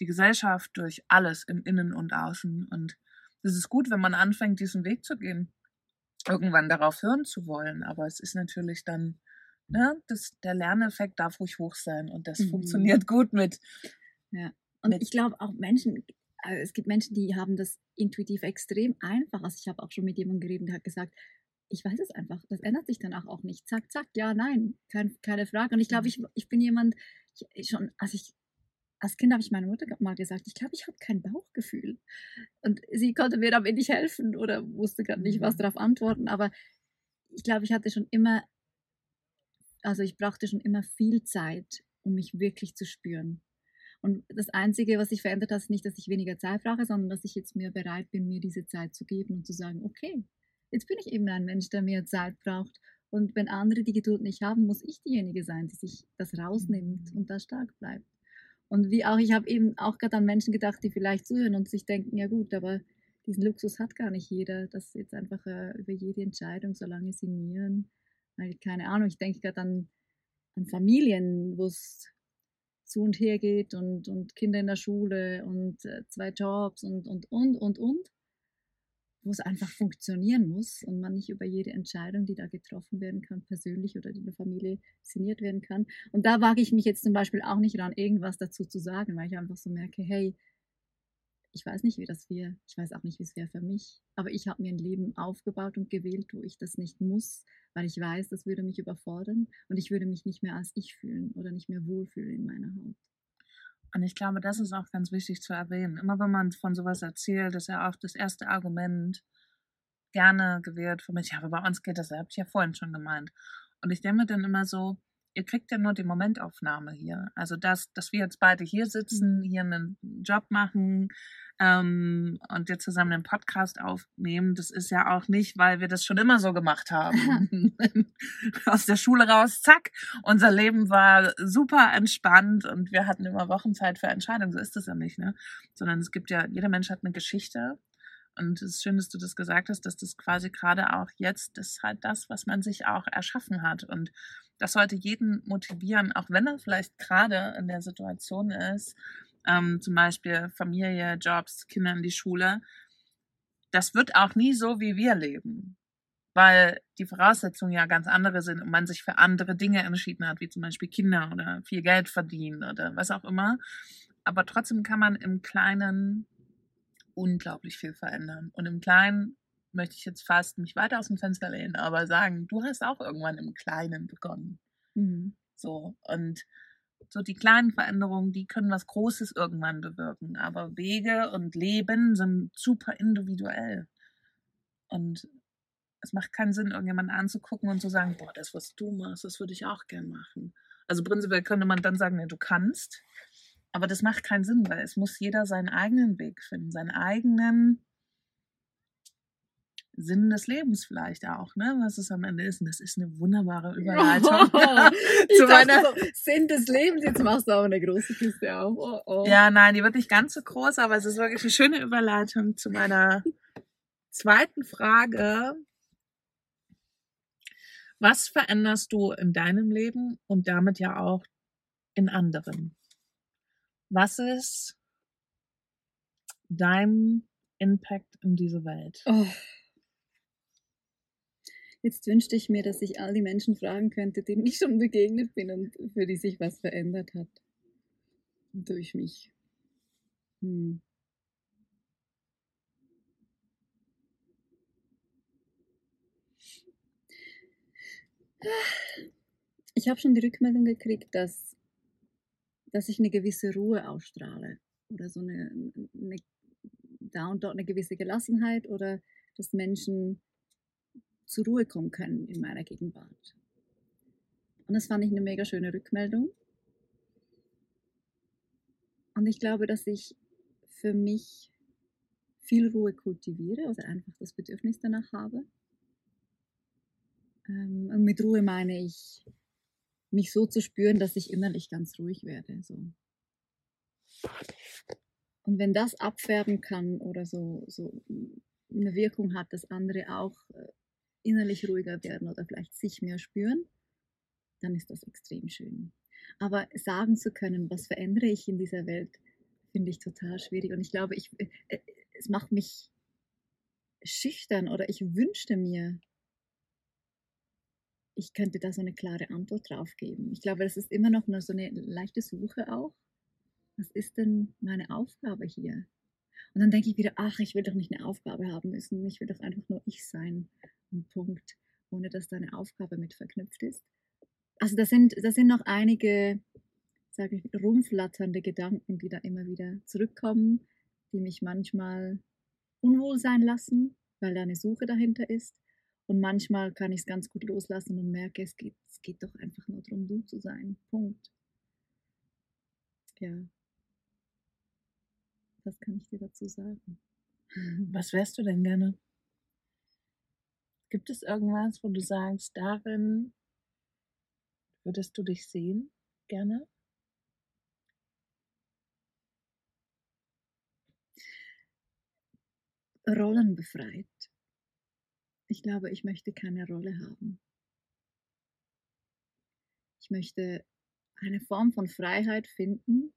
die Gesellschaft, durch alles im Innen und Außen. Und es ist gut, wenn man anfängt, diesen Weg zu gehen, irgendwann darauf hören zu wollen. Aber es ist natürlich dann, ne, das, der Lerneffekt darf ruhig hoch sein und das mhm. funktioniert gut mit
ja. Und ich glaube auch Menschen, also es gibt Menschen, die haben das intuitiv extrem einfach. Also ich habe auch schon mit jemandem geredet, der hat gesagt, ich weiß es einfach, das ändert sich danach auch nicht. Zack, zack, ja, nein, kein, keine Frage. Und ich glaube, mhm. ich, ich bin jemand, ich, schon, also ich, als Kind habe ich meiner Mutter mal gesagt, ich glaube, ich habe kein Bauchgefühl. Und sie konnte mir damit nicht helfen oder wusste gerade nicht, was mhm. darauf antworten. Aber ich glaube, ich hatte schon immer, also ich brauchte schon immer viel Zeit, um mich wirklich zu spüren. Und das Einzige, was sich verändert hat, ist nicht, dass ich weniger Zeit brauche, sondern dass ich jetzt mehr bereit bin, mir diese Zeit zu geben und zu sagen, okay, jetzt bin ich eben ein Mensch, der mehr Zeit braucht. Und wenn andere die Geduld nicht haben, muss ich diejenige sein, die sich das rausnimmt mhm. und da stark bleibt. Und wie auch, ich habe eben auch gerade an Menschen gedacht, die vielleicht zuhören und sich denken, ja gut, aber diesen Luxus hat gar nicht jeder, dass jetzt einfach äh, über jede Entscheidung so lange sinnieren. Weil, keine Ahnung, ich denke gerade an, an Familien, wo es zu und her geht und, und Kinder in der Schule und äh, zwei Jobs und, und, und, und, und, wo es einfach funktionieren muss und man nicht über jede Entscheidung, die da getroffen werden kann, persönlich oder in der Familie sinniert werden kann. Und da wage ich mich jetzt zum Beispiel auch nicht ran, irgendwas dazu zu sagen, weil ich einfach so merke, hey, ich weiß nicht, wie das wäre. Ich weiß auch nicht, wie es wäre für mich. Aber ich habe mir ein Leben aufgebaut und gewählt, wo ich das nicht muss, weil ich weiß, das würde mich überfordern und ich würde mich nicht mehr als ich fühlen oder nicht mehr wohlfühlen in meiner Haut.
Und ich glaube, das ist auch ganz wichtig zu erwähnen. Immer wenn man von sowas erzählt, ist ja auch das erste Argument gerne gewählt für mich. Ja, aber bei uns geht das, ihr habt ja vorhin schon gemeint. Und ich denke mir dann immer so, ihr kriegt ja nur die Momentaufnahme hier. Also dass, dass wir jetzt beide hier sitzen, mhm. hier einen Job machen ähm, und wir zusammen einen Podcast aufnehmen, das ist ja auch nicht, weil wir das schon immer so gemacht haben. *laughs* Aus der Schule raus, zack, unser Leben war super entspannt und wir hatten immer Wochenzeit für Entscheidungen. So ist das ja nicht, ne? Sondern es gibt ja, jeder Mensch hat eine Geschichte und es ist schön, dass du das gesagt hast, dass das quasi gerade auch jetzt ist halt das, was man sich auch erschaffen hat. Und das sollte jeden motivieren, auch wenn er vielleicht gerade in der Situation ist, ähm, zum Beispiel Familie, Jobs, Kinder in die Schule. Das wird auch nie so, wie wir leben, weil die Voraussetzungen ja ganz andere sind und man sich für andere Dinge entschieden hat, wie zum Beispiel Kinder oder viel Geld verdienen oder was auch immer. Aber trotzdem kann man im Kleinen unglaublich viel verändern. Und im Kleinen möchte ich jetzt fast mich weiter aus dem Fenster lehnen, aber sagen, du hast auch irgendwann im Kleinen begonnen. Mhm. So, und So die kleinen Veränderungen, die können was Großes irgendwann bewirken. Aber Wege und Leben sind super individuell. Und es macht keinen Sinn, irgendjemanden anzugucken und zu sagen, boah, das, was du machst, das würde ich auch gern machen. Also prinzipiell könnte man dann sagen, nee, du kannst. Aber das macht keinen Sinn, weil es muss jeder seinen eigenen Weg finden, seinen eigenen Sinn des Lebens vielleicht auch, ne? Was es am Ende ist. Und das ist eine wunderbare Überleitung. *laughs*
Oh, *laughs* zu meiner so, Sinn des Lebens. Jetzt machst du auch eine große Kiste auf. Oh, oh.
Ja, nein, die wird nicht ganz so groß, aber es ist wirklich eine schöne Überleitung zu meiner *laughs* zweiten Frage. Was veränderst du in deinem Leben und damit ja auch in anderen? Was ist dein Impact in diese Welt?
Oh. Jetzt wünschte ich mir, dass ich all die Menschen fragen könnte, denen ich schon begegnet bin und für die sich was verändert hat. Durch mich. Hm. Ich habe schon die Rückmeldung gekriegt, dass dass ich eine gewisse Ruhe ausstrahle oder so eine, eine da und dort eine gewisse Gelassenheit oder dass Menschen zur Ruhe kommen können in meiner Gegenwart. Und das fand ich eine mega schöne Rückmeldung. Und ich glaube, dass ich für mich viel Ruhe kultiviere oder einfach das Bedürfnis danach habe. Ähm, und mit Ruhe meine ich mich so zu spüren, dass ich innerlich ganz ruhig werde. So. Und wenn das abfärben kann oder so, so eine Wirkung hat, dass andere auch äh, innerlich ruhiger werden oder vielleicht sich mehr spüren, dann ist das extrem schön. Aber sagen zu können, was verändere ich in dieser Welt, finde ich total schwierig. Und ich glaube, ich, äh, äh, es macht mich schüchtern oder ich wünschte mir, ich könnte da so eine klare Antwort drauf geben. Ich glaube, das ist immer noch nur so eine leichte Suche auch. Was ist denn meine Aufgabe hier? Und dann denke ich wieder, ach, ich will doch nicht eine Aufgabe haben müssen. Ich will doch einfach nur ich sein. Ein Punkt, ohne dass da eine Aufgabe mit verknüpft ist. Also da sind, da sind noch einige, sage ich, rumflatternde Gedanken, die da immer wieder zurückkommen, die mich manchmal unwohl sein lassen, weil da eine Suche dahinter ist. Und manchmal kann ich es ganz gut loslassen und merke, es geht, es geht doch einfach nur darum, du zu sein. Punkt. Ja. Was kann ich dir dazu sagen? *laughs*
Was wärst du denn gerne? Gibt es irgendwas, wo du sagst, darin würdest du dich sehen? Gerne?
Rollen befreit. Ich glaube, ich möchte keine Rolle haben. Ich möchte eine Form von Freiheit finden,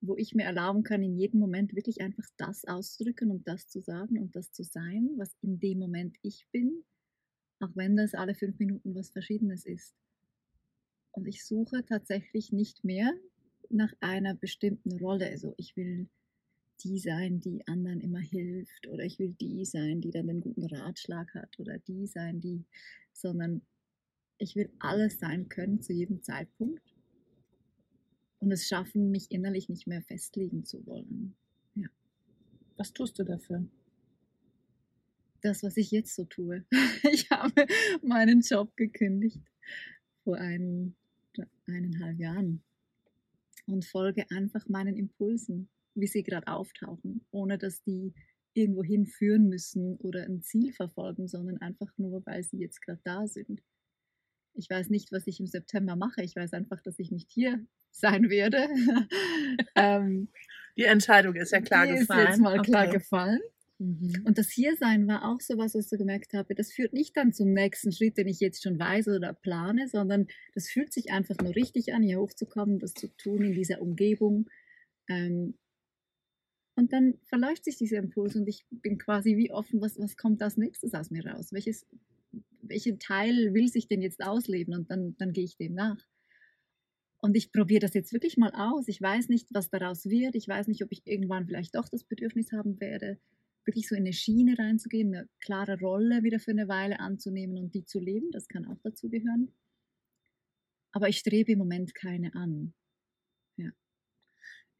wo ich mir erlauben kann, in jedem Moment wirklich einfach das auszudrücken und das zu sagen und das zu sein, was in dem Moment ich bin, auch wenn das alle fünf Minuten was Verschiedenes ist. Und ich suche tatsächlich nicht mehr nach einer bestimmten Rolle. Also ich will die sein, die anderen immer hilft oder ich will die sein, die dann den guten Ratschlag hat oder die sein, die, sondern ich will alles sein können zu jedem Zeitpunkt und es schaffen, mich innerlich nicht mehr festlegen zu wollen. Ja.
Was tust du dafür?
Das, was ich jetzt so tue. *laughs* Ich habe meinen Job gekündigt vor ein, eineinhalb Jahren und folge einfach meinen Impulsen wie sie gerade auftauchen, ohne dass die irgendwo hinführen müssen oder ein Ziel verfolgen, sondern einfach nur, weil sie jetzt gerade da sind. Ich weiß nicht, was ich im September mache. Ich weiß einfach, dass ich nicht hier *laughs* sein werde. *laughs*
ähm, die Entscheidung ist ja klar
die
gefallen.
Ist jetzt mal okay. klar gefallen. Mhm. Und das Hiersein war auch so was, was ich so gemerkt habe. Das führt nicht dann zum nächsten Schritt, den ich jetzt schon weiß oder plane, sondern das fühlt sich einfach nur richtig an, hier hochzukommen, das zu tun in dieser Umgebung. Ähm, und dann verläuft sich dieser Impuls und ich bin quasi wie offen, was, was kommt als nächstes aus mir raus? Welches, welchen Teil will sich denn jetzt ausleben? Und dann, dann gehe ich dem nach. Und ich probiere das jetzt wirklich mal aus. Ich weiß nicht, was daraus wird. Ich weiß nicht, ob ich irgendwann vielleicht doch das Bedürfnis haben werde, wirklich so in eine Schiene reinzugehen, eine klare Rolle wieder für eine Weile anzunehmen und die zu leben. Das kann auch dazu gehören. aber ich strebe im Moment keine an.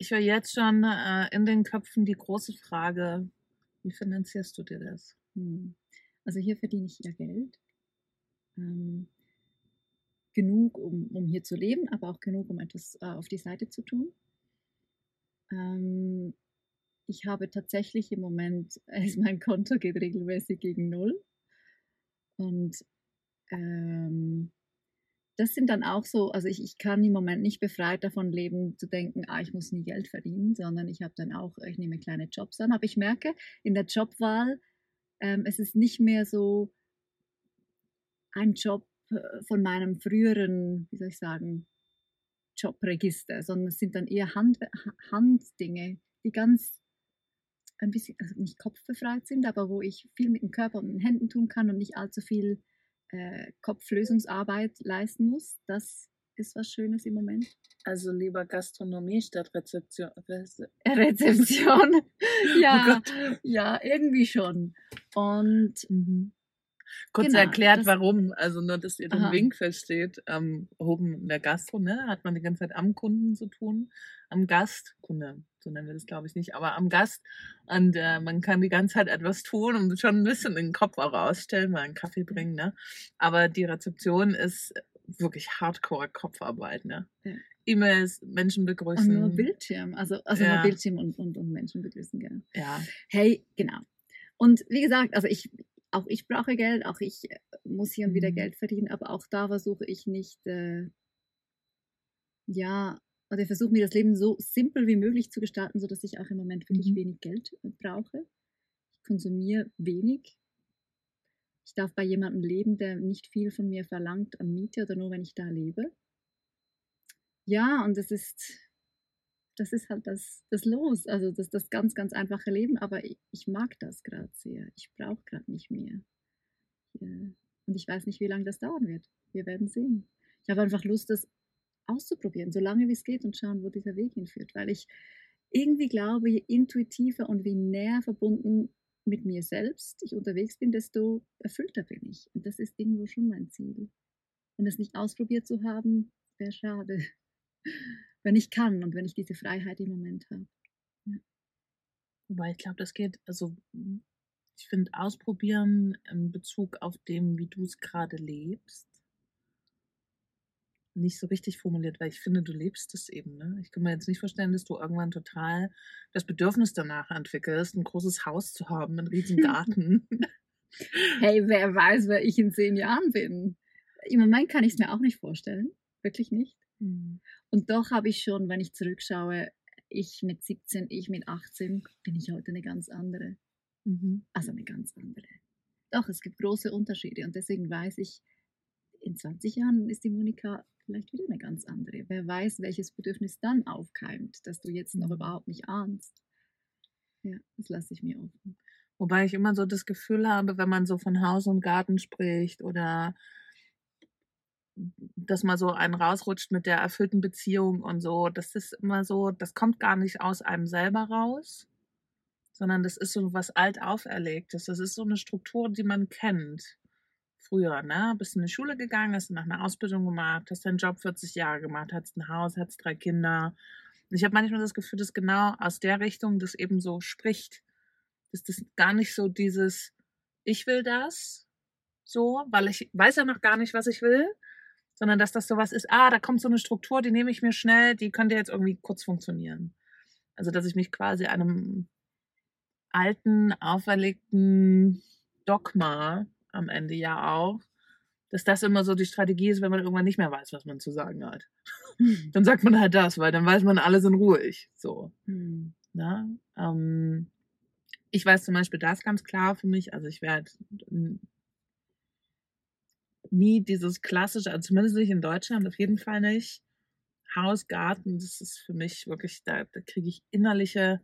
Ich höre jetzt schon äh, in den Köpfen die große Frage, wie finanzierst du dir das?
Hm. Also hier verdiene ich ja Geld. Ähm, genug, um, um hier zu leben, aber auch genug, um etwas äh, auf die Seite zu tun. Ähm, ich habe tatsächlich im Moment, *laughs* ist mein Konto geht regelmäßig gegen Null. Und ähm, das sind dann auch so, also ich, ich kann im Moment nicht befreit davon leben, zu denken, ah, ich muss nie Geld verdienen, sondern ich habe dann auch, ich nehme kleine Jobs an. Aber ich merke in der Jobwahl, ähm, es ist nicht mehr so ein Job äh, von meinem früheren, wie soll ich sagen, Jobregister, sondern es sind dann eher Hand, Handdinge, die ganz ein bisschen, also nicht kopfbefreit sind, aber wo ich viel mit dem Körper und den Händen tun kann und nicht allzu viel äh, Kopflösungsarbeit leisten muss. Das ist was Schönes im Moment.
Also lieber Gastronomie statt Rezeption.
Reze *laughs* Rezeption. *laughs* ja, oh ja, irgendwie schon. Und
mhm. Kurz genau, erklärt, warum. Also nur, dass ihr den Aha. Wink versteht. Ähm, oben in der Gastro, ne, hat man die ganze Zeit am Kunden zu tun. Am Gast, Kunde, so nennen wir das glaube ich nicht, aber am Gast. Und äh, man kann die ganze Zeit etwas tun und schon ein bisschen den Kopf auch rausstellen, mal einen Kaffee bringen, ne. Aber die Rezeption ist wirklich Hardcore-Kopfarbeit, ne. Ja. E-Mails, Menschen begrüßen.
Und nur Bildschirm, also, also ja. nur Bildschirm und, und, und Menschen begrüßen, gerne.
Ja.
Hey, genau. Und wie gesagt, also ich, auch ich brauche Geld, auch ich äh, muss hier und wieder mhm. Geld verdienen, aber auch da versuche ich nicht, äh, ja, oder versuche mir das Leben so simpel wie möglich zu gestalten, sodass ich auch im Moment wirklich mhm. wenig Geld äh, brauche. Ich konsumiere wenig. Ich darf bei jemandem leben, der nicht viel von mir verlangt an Miete oder nur wenn ich da lebe. Ja, und das ist das ist halt das, das Los, also das, das ganz, ganz einfache Leben, aber ich, ich mag das gerade sehr. Ich brauche gerade nicht mehr. Und ich weiß nicht, wie lange das dauern wird. Wir werden sehen. Ich habe einfach Lust, das auszuprobieren, so lange wie es geht und schauen, wo dieser Weg hinführt, weil ich irgendwie glaube, je intuitiver und wie näher verbunden mit mir selbst ich unterwegs bin, desto erfüllter bin ich. Und das ist irgendwo schon mein Ziel. Und das nicht ausprobiert zu haben, wäre schade *laughs* wenn ich kann und wenn ich diese Freiheit im Moment habe. Ja.
Wobei ich glaube, das geht, also ich finde, ausprobieren in Bezug auf dem, wie du es gerade lebst, nicht so richtig formuliert, weil ich finde, du lebst es eben. Ne? Ich kann mir jetzt nicht vorstellen, dass du irgendwann total das Bedürfnis danach entwickelst, ein großes Haus zu haben, einen riesen *laughs* Garten.
hey, wer weiß, wer ich in zehn Jahren bin. Im Moment kann ich es mir auch nicht vorstellen. Wirklich nicht. Mhm. Und doch habe ich schon, wenn ich zurückschaue, ich mit 17, ich mit 18, bin ich heute eine ganz andere. Mhm. Also eine ganz andere. Doch, es gibt große Unterschiede und deswegen weiß ich, in 20 Jahren ist die Monika vielleicht wieder eine ganz andere. Wer weiß, welches Bedürfnis dann aufkeimt, das du jetzt noch mhm. überhaupt nicht ahnst. Ja, das lasse ich mir offen.
Wobei ich immer so das Gefühl habe, wenn man so von Haus und Garten spricht oder dass man so einen rausrutscht mit der erfüllten Beziehung und so, das ist immer so, das kommt gar nicht aus einem selber raus, sondern das ist so was alt auferlegtes. Das ist so eine Struktur, die man kennt. Früher, ne? Bist in die Schule gegangen, hast nach einer Ausbildung gemacht, hast deinen Job 40 Jahre gemacht, hast ein Haus, hast drei Kinder. Und ich habe manchmal das Gefühl, dass genau aus der Richtung das eben so spricht. Dass das gar nicht so dieses, ich will das, so, weil ich weiß ja noch gar nicht, was ich will, sondern dass das sowas ist, ah, da kommt so eine Struktur, die nehme ich mir schnell, die könnte jetzt irgendwie kurz funktionieren. Also, dass ich mich quasi einem alten, auferlegten Dogma am Ende ja auch, dass das immer so die Strategie ist, wenn man irgendwann nicht mehr weiß, was man zu sagen hat. Mhm. Dann sagt man halt das, weil dann weiß man, alle sind ruhig. So. Mhm. Na? Ähm, ich weiß zum Beispiel das ganz klar für mich. Also ich werde nie dieses klassische, also zumindest nicht in Deutschland, auf jeden Fall nicht. Haus, Garten, das ist für mich wirklich, da, da kriege ich innerliche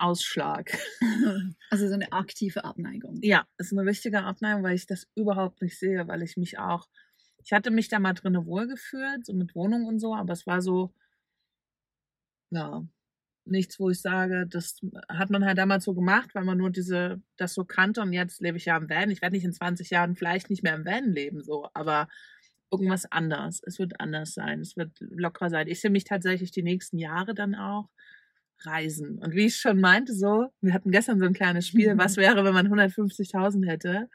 Ausschlag. *laughs*
Also so eine aktive Abneigung.
Ja, ist eine richtige Abneigung, weil ich das überhaupt nicht sehe, weil ich mich auch, ich hatte mich da mal drinnen wohlgefühlt, so mit Wohnung und so, aber es war so, ja, nichts, wo ich sage, das hat man halt damals so gemacht, weil man nur diese, das so kannte und jetzt lebe ich ja im Van. Ich werde nicht in 20 Jahren vielleicht nicht mehr im Van leben, so, aber irgendwas anders. Es wird anders sein. Es wird lockerer sein. Ich sehe mich tatsächlich die nächsten Jahre dann auch reisen. Und wie ich schon meinte, so, wir hatten gestern so ein kleines Spiel, was wäre, wenn man 150.000 hätte?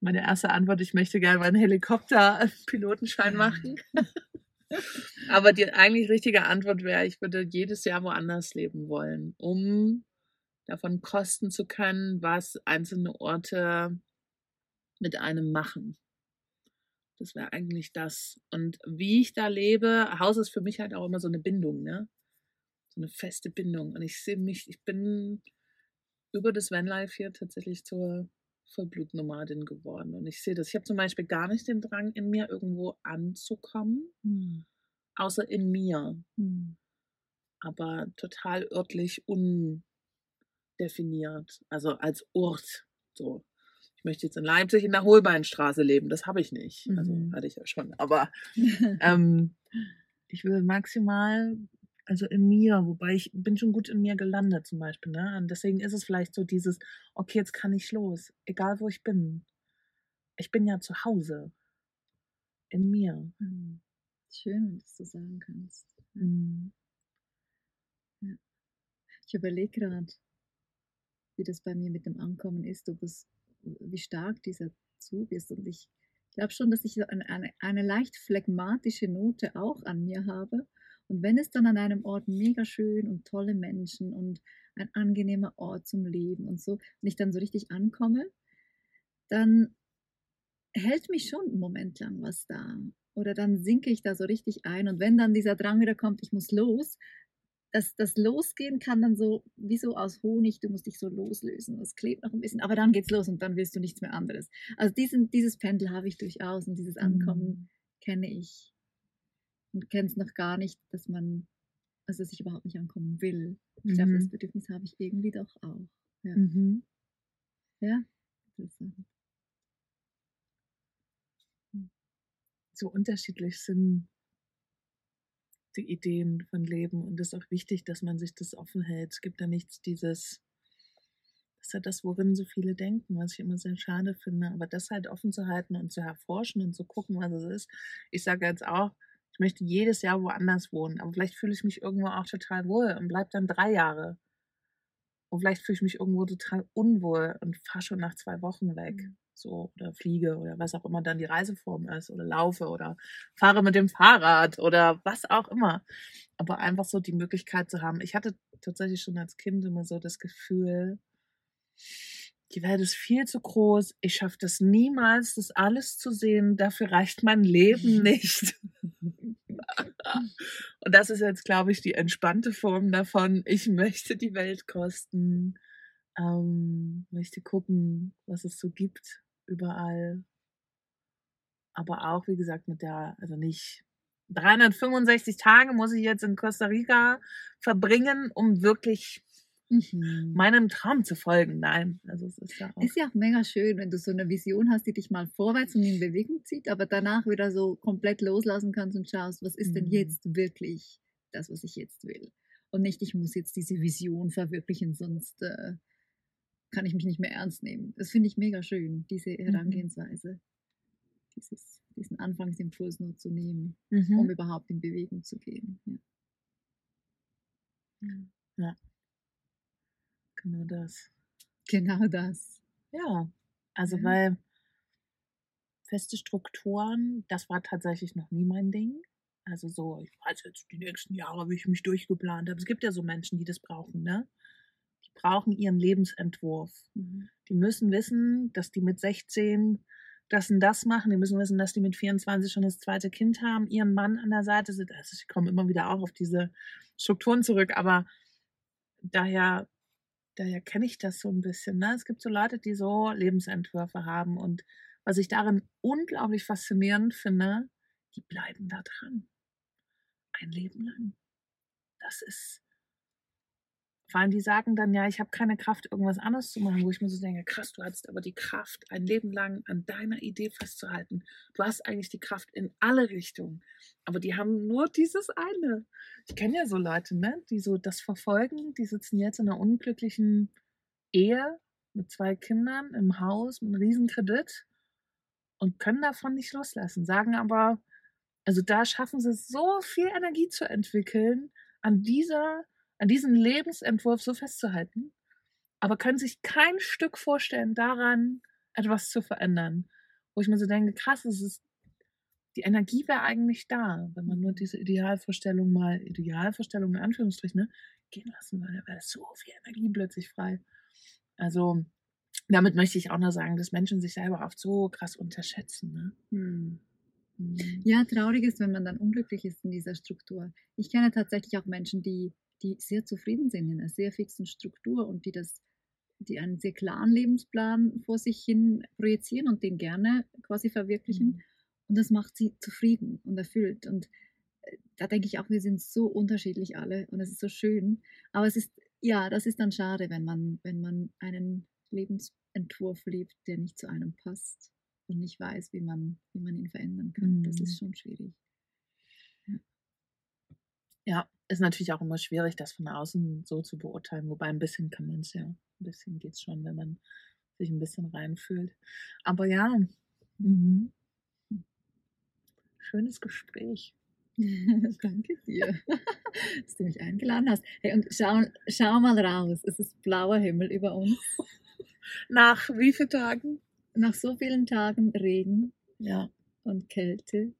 Meine erste Antwort, ich möchte gerne meinen Helikopter-Pilotenschein *laughs* machen. *laughs* Aber die eigentlich richtige Antwort wäre, ich würde jedes Jahr woanders leben wollen, um davon kosten zu können, was einzelne Orte mit einem machen. Das wäre eigentlich das. Und wie ich da lebe, Haus ist für mich halt auch immer so eine Bindung, ne? Eine feste Bindung. Und ich sehe mich, ich bin über das Vanlife hier tatsächlich zur Vollblutnomadin geworden. Und ich sehe das. Ich habe zum Beispiel gar nicht den Drang, in mir irgendwo anzukommen, hm. außer in mir. Hm. Aber total örtlich undefiniert. Also als Ort. So ich möchte jetzt in Leipzig in der Holbeinstraße leben. Das habe ich nicht. Also mhm. hatte ich ja schon. Aber *laughs* ähm, ich will maximal, also in mir, wobei ich bin schon gut in mir gelandet zum Beispiel. Ne? Und deswegen ist es vielleicht so dieses, okay, jetzt kann ich los, egal wo ich bin. Ich bin ja zu Hause. In mir.
Mhm. Schön, wenn du das so sagen kannst. Mhm. Ja. Ich überlege gerade, wie das bei mir mit dem Ankommen ist, ob es wie stark dieser Zug ist. Und ich glaube schon, dass ich eine, eine, eine leicht phlegmatische Note auch an mir habe. Und wenn es dann an einem Ort mega schön und tolle Menschen und ein angenehmer Ort zum Leben und so, und ich dann so richtig ankomme, dann hält mich schon einen Moment lang was da. Oder dann sinke ich da so richtig ein. Und wenn dann dieser Drang wieder kommt, ich muss los, das, das Losgehen kann dann so, wie so aus Honig, du musst dich so loslösen. Das klebt noch ein bisschen, aber dann geht's los und dann willst du nichts mehr anderes. Also diesen, dieses Pendel habe ich durchaus und dieses Ankommen mhm. kenne ich. Und kenne es noch gar nicht, dass man, also dass ich überhaupt nicht ankommen will. Ich mhm. glaube, das Bedürfnis habe ich irgendwie doch auch. Ja, mhm. ja? interessant.
So unterschiedlich sind die Ideen von Leben. Und es ist auch wichtig, dass man sich das offen hält. Es gibt da nichts dieses, das ist ja das, worin so viele denken, was ich immer sehr schade finde. Aber das halt offen zu halten und zu erforschen und zu gucken, was es ist. Ich sage jetzt auch, ich möchte jedes Jahr woanders wohnen, aber vielleicht fühle ich mich irgendwo auch total wohl und bleibe dann drei Jahre. Und vielleicht fühle ich mich irgendwo total unwohl und fahre schon nach zwei Wochen weg. Mhm so oder fliege oder was auch immer dann die Reiseform ist oder laufe oder fahre mit dem Fahrrad oder was auch immer. Aber einfach so die Möglichkeit zu haben. Ich hatte tatsächlich schon als Kind immer so das Gefühl, die Welt ist viel zu groß. Ich schaffe das niemals, das alles zu sehen. Dafür reicht mein Leben *laughs* nicht. Und das ist jetzt, glaube ich, die entspannte Form davon. Ich möchte die Welt kosten. Ähm, möchte gucken, was es so gibt überall. Aber auch, wie gesagt, mit der, also nicht 365 Tage muss ich jetzt in Costa Rica verbringen, um wirklich mhm. meinem Traum zu folgen. Nein, also es ist ja
auch. Ist ja auch mega schön, wenn du so eine Vision hast, die dich mal vorwärts und in Bewegung zieht, aber danach wieder so komplett loslassen kannst und schaust, was ist denn mhm. jetzt wirklich das, was ich jetzt will. Und nicht, ich muss jetzt diese Vision verwirklichen, sonst äh, kann ich mich nicht mehr ernst nehmen. Das finde ich mega schön, diese mhm. Herangehensweise. Mhm. Dieses, diesen Anfangsimpuls nur zu nehmen, mhm. um überhaupt in Bewegung zu gehen.
Ja. ja. Genau das.
Genau das.
Ja. Also ja. weil feste Strukturen, das war tatsächlich noch nie mein Ding. Also so, ich weiß jetzt die nächsten Jahre, wie ich mich durchgeplant habe. Es gibt ja so Menschen, die das brauchen, ne? brauchen ihren Lebensentwurf. Mhm. Die müssen wissen, dass die mit 16 das und das machen. Die müssen wissen, dass die mit 24 schon das zweite Kind haben, ihren Mann an der Seite sind. Also ich komme immer wieder auch auf diese Strukturen zurück, aber daher, daher kenne ich das so ein bisschen. Ne? Es gibt so Leute, die so Lebensentwürfe haben und was ich darin unglaublich faszinierend finde, die bleiben da dran. Ein Leben lang. Das ist, vor allem die sagen dann, ja, ich habe keine Kraft, irgendwas anderes zu machen, wo ich mir so denke, krass, du hattest aber die Kraft, ein Leben lang an deiner Idee festzuhalten. Du hast eigentlich die Kraft in alle Richtungen. Aber die haben nur dieses eine. Ich kenne ja so Leute, ne, die so das verfolgen, die sitzen jetzt in einer unglücklichen Ehe mit zwei Kindern im Haus, mit einem Riesenkredit und können davon nicht loslassen, sagen aber, also da schaffen sie so viel Energie zu entwickeln, an dieser, an diesem Lebensentwurf so festzuhalten, aber können sich kein Stück vorstellen, daran etwas zu verändern. Wo ich mir so denke, krass, es ist, die Energie wäre eigentlich da, wenn man nur diese Idealvorstellung mal, Idealvorstellung in Anführungsstrichen, ne, gehen lassen würde, wäre so viel Energie plötzlich frei. Also, damit möchte ich auch nur sagen, dass Menschen sich selber oft so krass unterschätzen. Ne? Hm.
hm. Ja, traurig ist, wenn man dann unglücklich ist in dieser Struktur. Ich kenne tatsächlich auch Menschen, die, die sehr zufrieden sind in einer sehr fixen Struktur und die das die einen sehr klaren Lebensplan vor sich hin projizieren und den gerne quasi verwirklichen. Mhm. Und das macht sie zufrieden und erfüllt. Und äh, da denke ich auch, wir sind so unterschiedlich alle und es ist so schön. Aber es ist, ja, das ist dann schade, wenn man, wenn man einen Lebensentwurf lebt, der nicht zu einem passt und nicht weiß, wie man, wie man ihn verändern kann. Mhm. Das ist mhm. schon schwierig.
Ja. ist natürlich auch immer schwierig, das von außen so zu beurteilen, wobei ein bisschen kann man es ja. Ein bisschen geht es schon, wenn man sich ein bisschen reinfühlt. Aber ja, mhm. schönes Gespräch. *laughs*
Danke dir, *laughs* dass du mich eingeladen hast. Hey, und schau, schau mal raus, es ist blauer Himmel über uns. *laughs*
Nach wie vielen Tagen?
Nach so vielen Tagen Regen
ja.
und Kälte.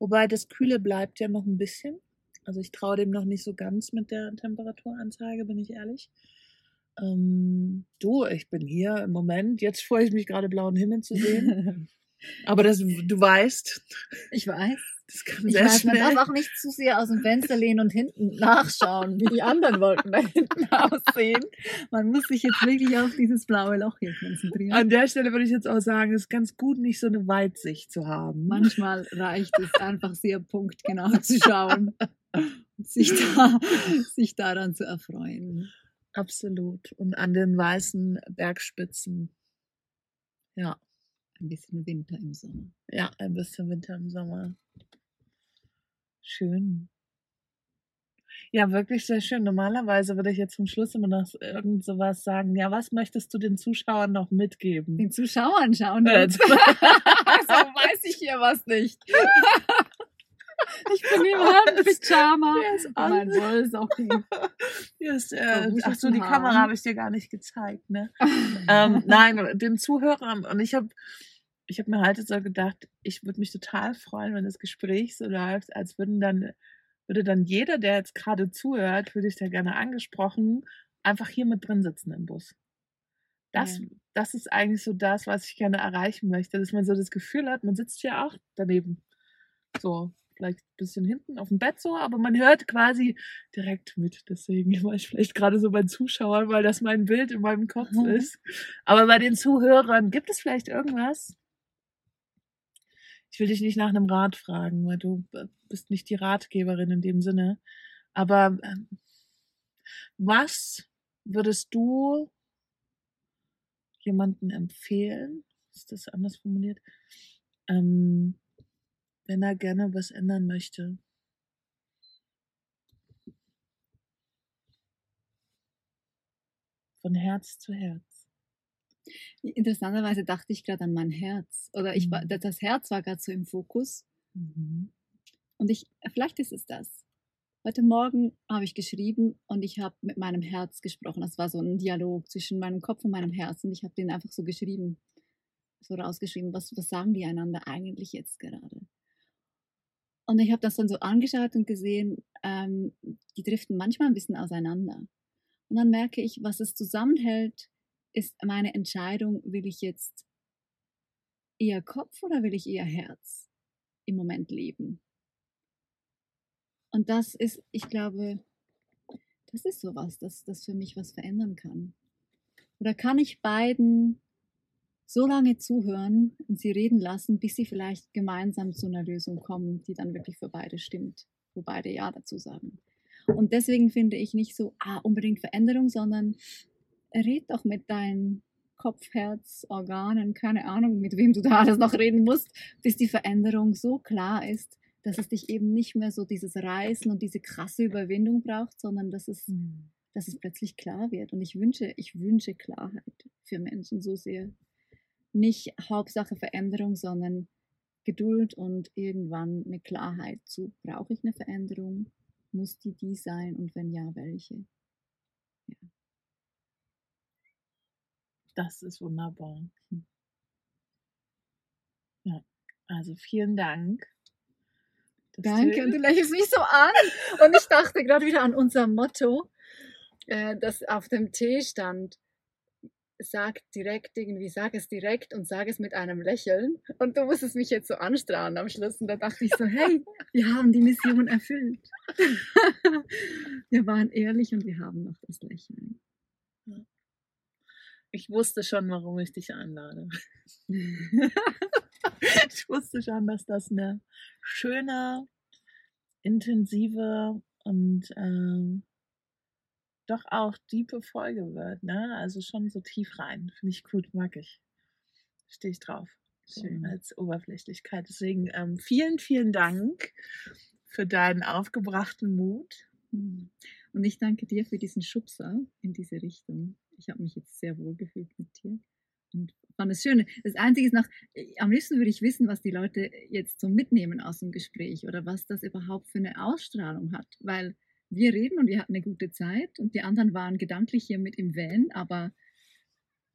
Wobei das Kühle bleibt ja noch ein bisschen. Also ich traue dem noch nicht so ganz mit der Temperaturanzeige, bin ich ehrlich. Ähm, du, ich bin hier im Moment. Jetzt freue ich mich gerade, blauen Himmel zu sehen. *laughs* Aber das, du weißt.
Ich weiß.
Das kann ich sehr weiß,
schnell. man darf auch nicht zu sehr aus dem Fenster lehnen und hinten nachschauen, wie die anderen Wolken da hinten *laughs* aussehen. Man muss sich jetzt wirklich auf dieses blaue Loch hier konzentrieren.
An der Stelle würde ich jetzt auch sagen, es ist ganz gut, nicht so eine Weitsicht zu haben.
Manchmal reicht es einfach sehr punktgenau zu schauen, sich, da, sich daran zu erfreuen.
Absolut. Und an den weißen Bergspitzen. Ja.
Ein bisschen Winter im Sommer.
Ja, ein bisschen Winter im Sommer. Schön. Ja, wirklich sehr schön. Normalerweise würde ich jetzt zum Schluss immer noch irgend sowas sagen. Ja, was möchtest du den Zuschauern noch mitgeben?
Den Zuschauern schauen. Äh, *laughs* so weiß ich hier was nicht. *laughs* Ich bin im Pyjama. *laughs*
Oh mein Soll ist auch die. Ist, äh, ach so, die Kamera habe ich dir gar nicht gezeigt, ne? ähm, nein, den Zuhörern und ich habe ich habe mir halt so gedacht, ich würde mich total freuen, wenn das Gespräch so läuft, als würden dann würde dann jeder, der jetzt gerade zuhört, würde ich da gerne angesprochen, einfach hier mit drin sitzen im Bus. Das, ja. das ist eigentlich so das, was ich gerne erreichen möchte, dass man so das Gefühl hat, man sitzt hier auch daneben. So, vielleicht ein bisschen hinten auf dem Bett so, aber man hört quasi direkt mit. Deswegen war ich vielleicht gerade so bei Zuschauern, weil das mein Bild in meinem Kopf mhm. *laughs* ist. Aber bei den Zuhörern, gibt es vielleicht irgendwas? Ich will dich nicht nach einem Rat fragen, weil du bist nicht die Ratgeberin in dem Sinne. Aber ähm, was würdest du jemanden empfehlen? Ist das anders formuliert? Ähm, wenn er gerne was ändern möchte. Von Herz zu Herz.
Interessanterweise dachte ich gerade an mein Herz. Oder ich war, mhm. das Herz war gerade so im Fokus. Mhm. Und ich, vielleicht ist es das. Heute Morgen habe ich geschrieben und ich habe mit meinem Herz gesprochen. Das war so ein Dialog zwischen meinem Kopf und meinem Herz. Und ich habe den einfach so geschrieben, so rausgeschrieben, was, was sagen die einander eigentlich jetzt gerade? Und ich habe das dann so angeschaut und gesehen, ähm, die driften manchmal ein bisschen auseinander. Und dann merke ich, was es zusammenhält, ist meine Entscheidung, will ich jetzt eher Kopf oder will ich eher Herz im Moment leben? Und das ist, ich glaube, das ist sowas, dass das für mich was verändern kann. Oder kann ich beiden so lange zuhören und sie reden lassen, bis sie vielleicht gemeinsam zu einer Lösung kommen, die dann wirklich für beide stimmt, wo beide Ja dazu sagen. Und deswegen finde ich nicht so ah, unbedingt Veränderung, sondern red doch mit deinen Kopf, Herz, Organen, keine Ahnung, mit wem du da alles noch reden musst, bis die Veränderung so klar ist, dass es dich eben nicht mehr so dieses Reißen und diese krasse Überwindung braucht, sondern dass es, mhm. dass es plötzlich klar wird. Und ich wünsche, ich wünsche Klarheit für Menschen so sehr nicht Hauptsache Veränderung, sondern Geduld und irgendwann eine Klarheit zu, brauche ich eine Veränderung? Muss die die sein und wenn ja, welche?
Das ist wunderbar. Ja, also vielen Dank.
Danke, und du lächelst mich so an. Und ich dachte gerade wieder an unser Motto, äh, das auf dem Tee stand sag direkt irgendwie, sag es direkt und sag es mit einem Lächeln. Und du musstest mich jetzt so anstrahlen am Schluss. Und da dachte ich so, hey, wir haben die Mission erfüllt. *laughs* wir waren ehrlich und wir haben noch das Lächeln.
Ich wusste schon, warum ich dich einlade. *laughs* ich wusste schon, dass das eine schöne, intensive und ähm, doch auch tiefe Folge wird, ne? Also schon so tief rein. Finde ich gut, mag ich. Stehe ich drauf. Schön. Als Oberflächlichkeit. Deswegen ähm, vielen, vielen Dank für deinen aufgebrachten Mut.
Hm. Und ich danke dir für diesen Schubser in diese Richtung. Ich habe mich jetzt sehr wohl gefühlt mit dir und fand es schön. Das Einzige ist noch, äh, am liebsten würde ich wissen, was die Leute jetzt so mitnehmen aus dem Gespräch oder was das überhaupt für eine Ausstrahlung hat, weil wir reden und wir hatten eine gute Zeit und die anderen waren gedanklich hier mit im Van, aber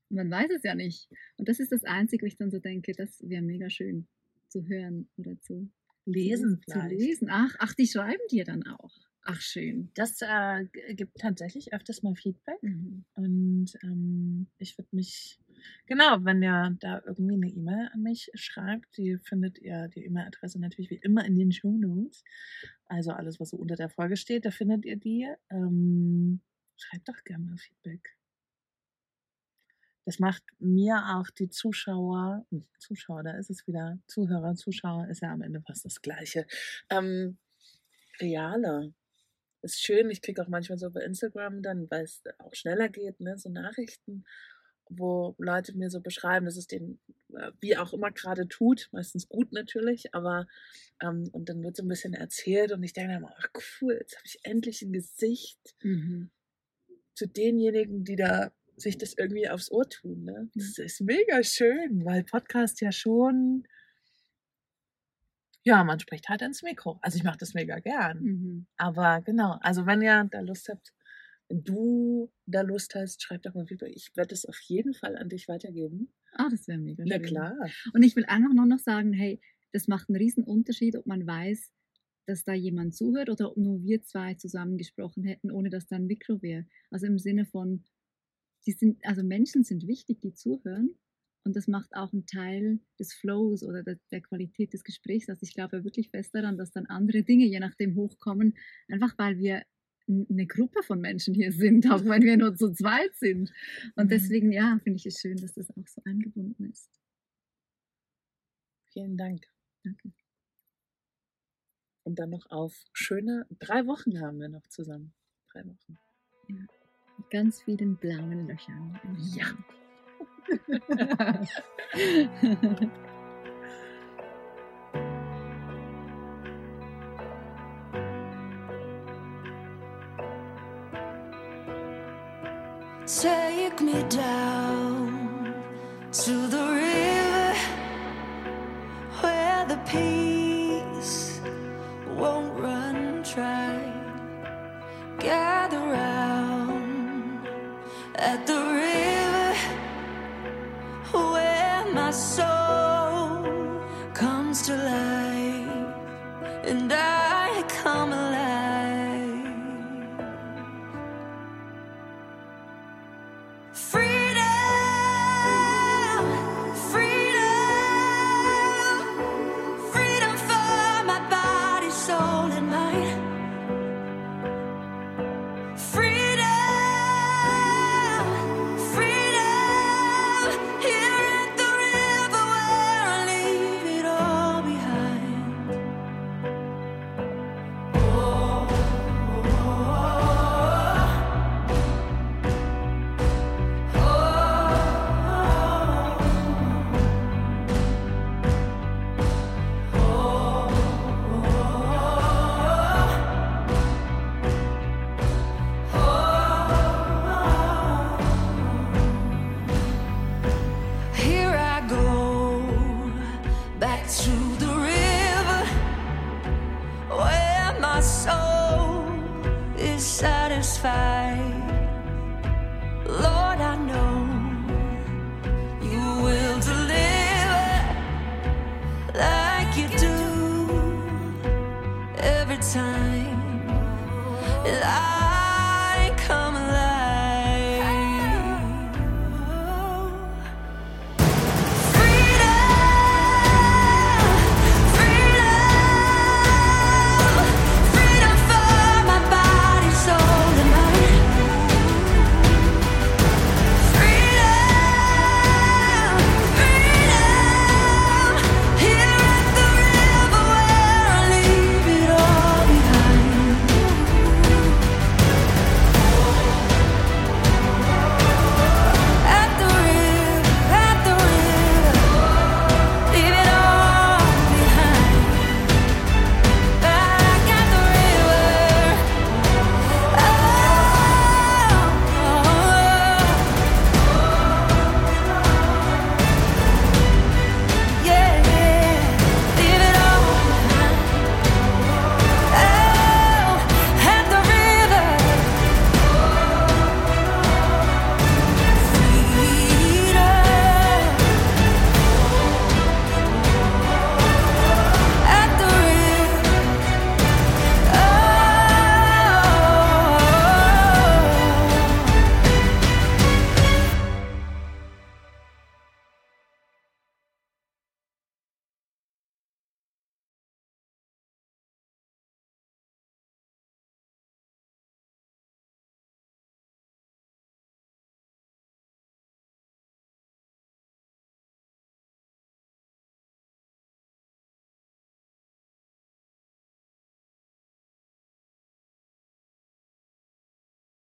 man weiß es ja nicht. Und das ist das Einzige, wo ich dann so denke, das wäre mega schön zu hören oder zu
lesen.
Zu, zu lesen. Ach, ach, die schreiben dir dann auch. Ach, schön.
Das äh, gibt tatsächlich öfters mal Feedback. Mhm. Und ähm, ich würde mich Genau, wenn ihr da irgendwie eine E-Mail an mich schreibt, die findet ihr die E-Mail-Adresse natürlich wie immer in den Show Notes. Also alles, was so unter der Folge steht, da findet ihr die. Ähm, schreibt doch gerne mal Feedback. Das macht mir auch die Zuschauer, hm, Zuschauer, da ist es wieder, Zuhörer, Zuschauer ist ja am Ende fast das Gleiche. Ähm, realer. Ist schön, ich kriege auch manchmal so bei Instagram dann, weil es auch schneller geht, ne, so Nachrichten wo Leute mir so beschreiben, dass es denen äh, wie auch immer gerade tut, meistens gut natürlich, aber ähm, und dann wird so ein bisschen erzählt und ich denke immer, ach cool, jetzt habe ich endlich ein Gesicht mhm. zu denjenigen, die da sich das irgendwie aufs Ohr tun. Ne? Das ist mega schön, weil Podcast ja schon, ja, man spricht halt ins Mikro. Also ich mache das mega gern. Mhm. Aber genau, also wenn ihr da Lust habt, wenn du da Lust hast, schreib doch mal Feedback. Ich werde es auf jeden Fall an dich weitergeben.
Ah, das wäre mega
schön. Na klar.
Und ich will einfach nur noch sagen, hey, das macht einen riesen Unterschied, ob man weiß, dass da jemand zuhört oder ob nur wir zwei zusammen gesprochen hätten, ohne dass da ein Mikro wäre. Also im Sinne von, die sind, also Menschen sind wichtig, die zuhören. Und das macht auch einen Teil des Flows oder der, der Qualität des Gesprächs. Also ich glaube wirklich fest daran, dass dann andere Dinge je nachdem hochkommen, einfach weil wir eine Gruppe von Menschen hier sind, *laughs* auch wenn wir nur zu zweit sind. Und mhm. deswegen, ja, finde ich es schön, dass das auch so eingebunden ist.
Vielen Dank.
Danke.
Und dann noch auf schöne drei Wochen haben wir noch zusammen. Drei Wochen.
Ja. Mit ganz vielen blauen Löchern.
Ja. Take me down to the river where the peace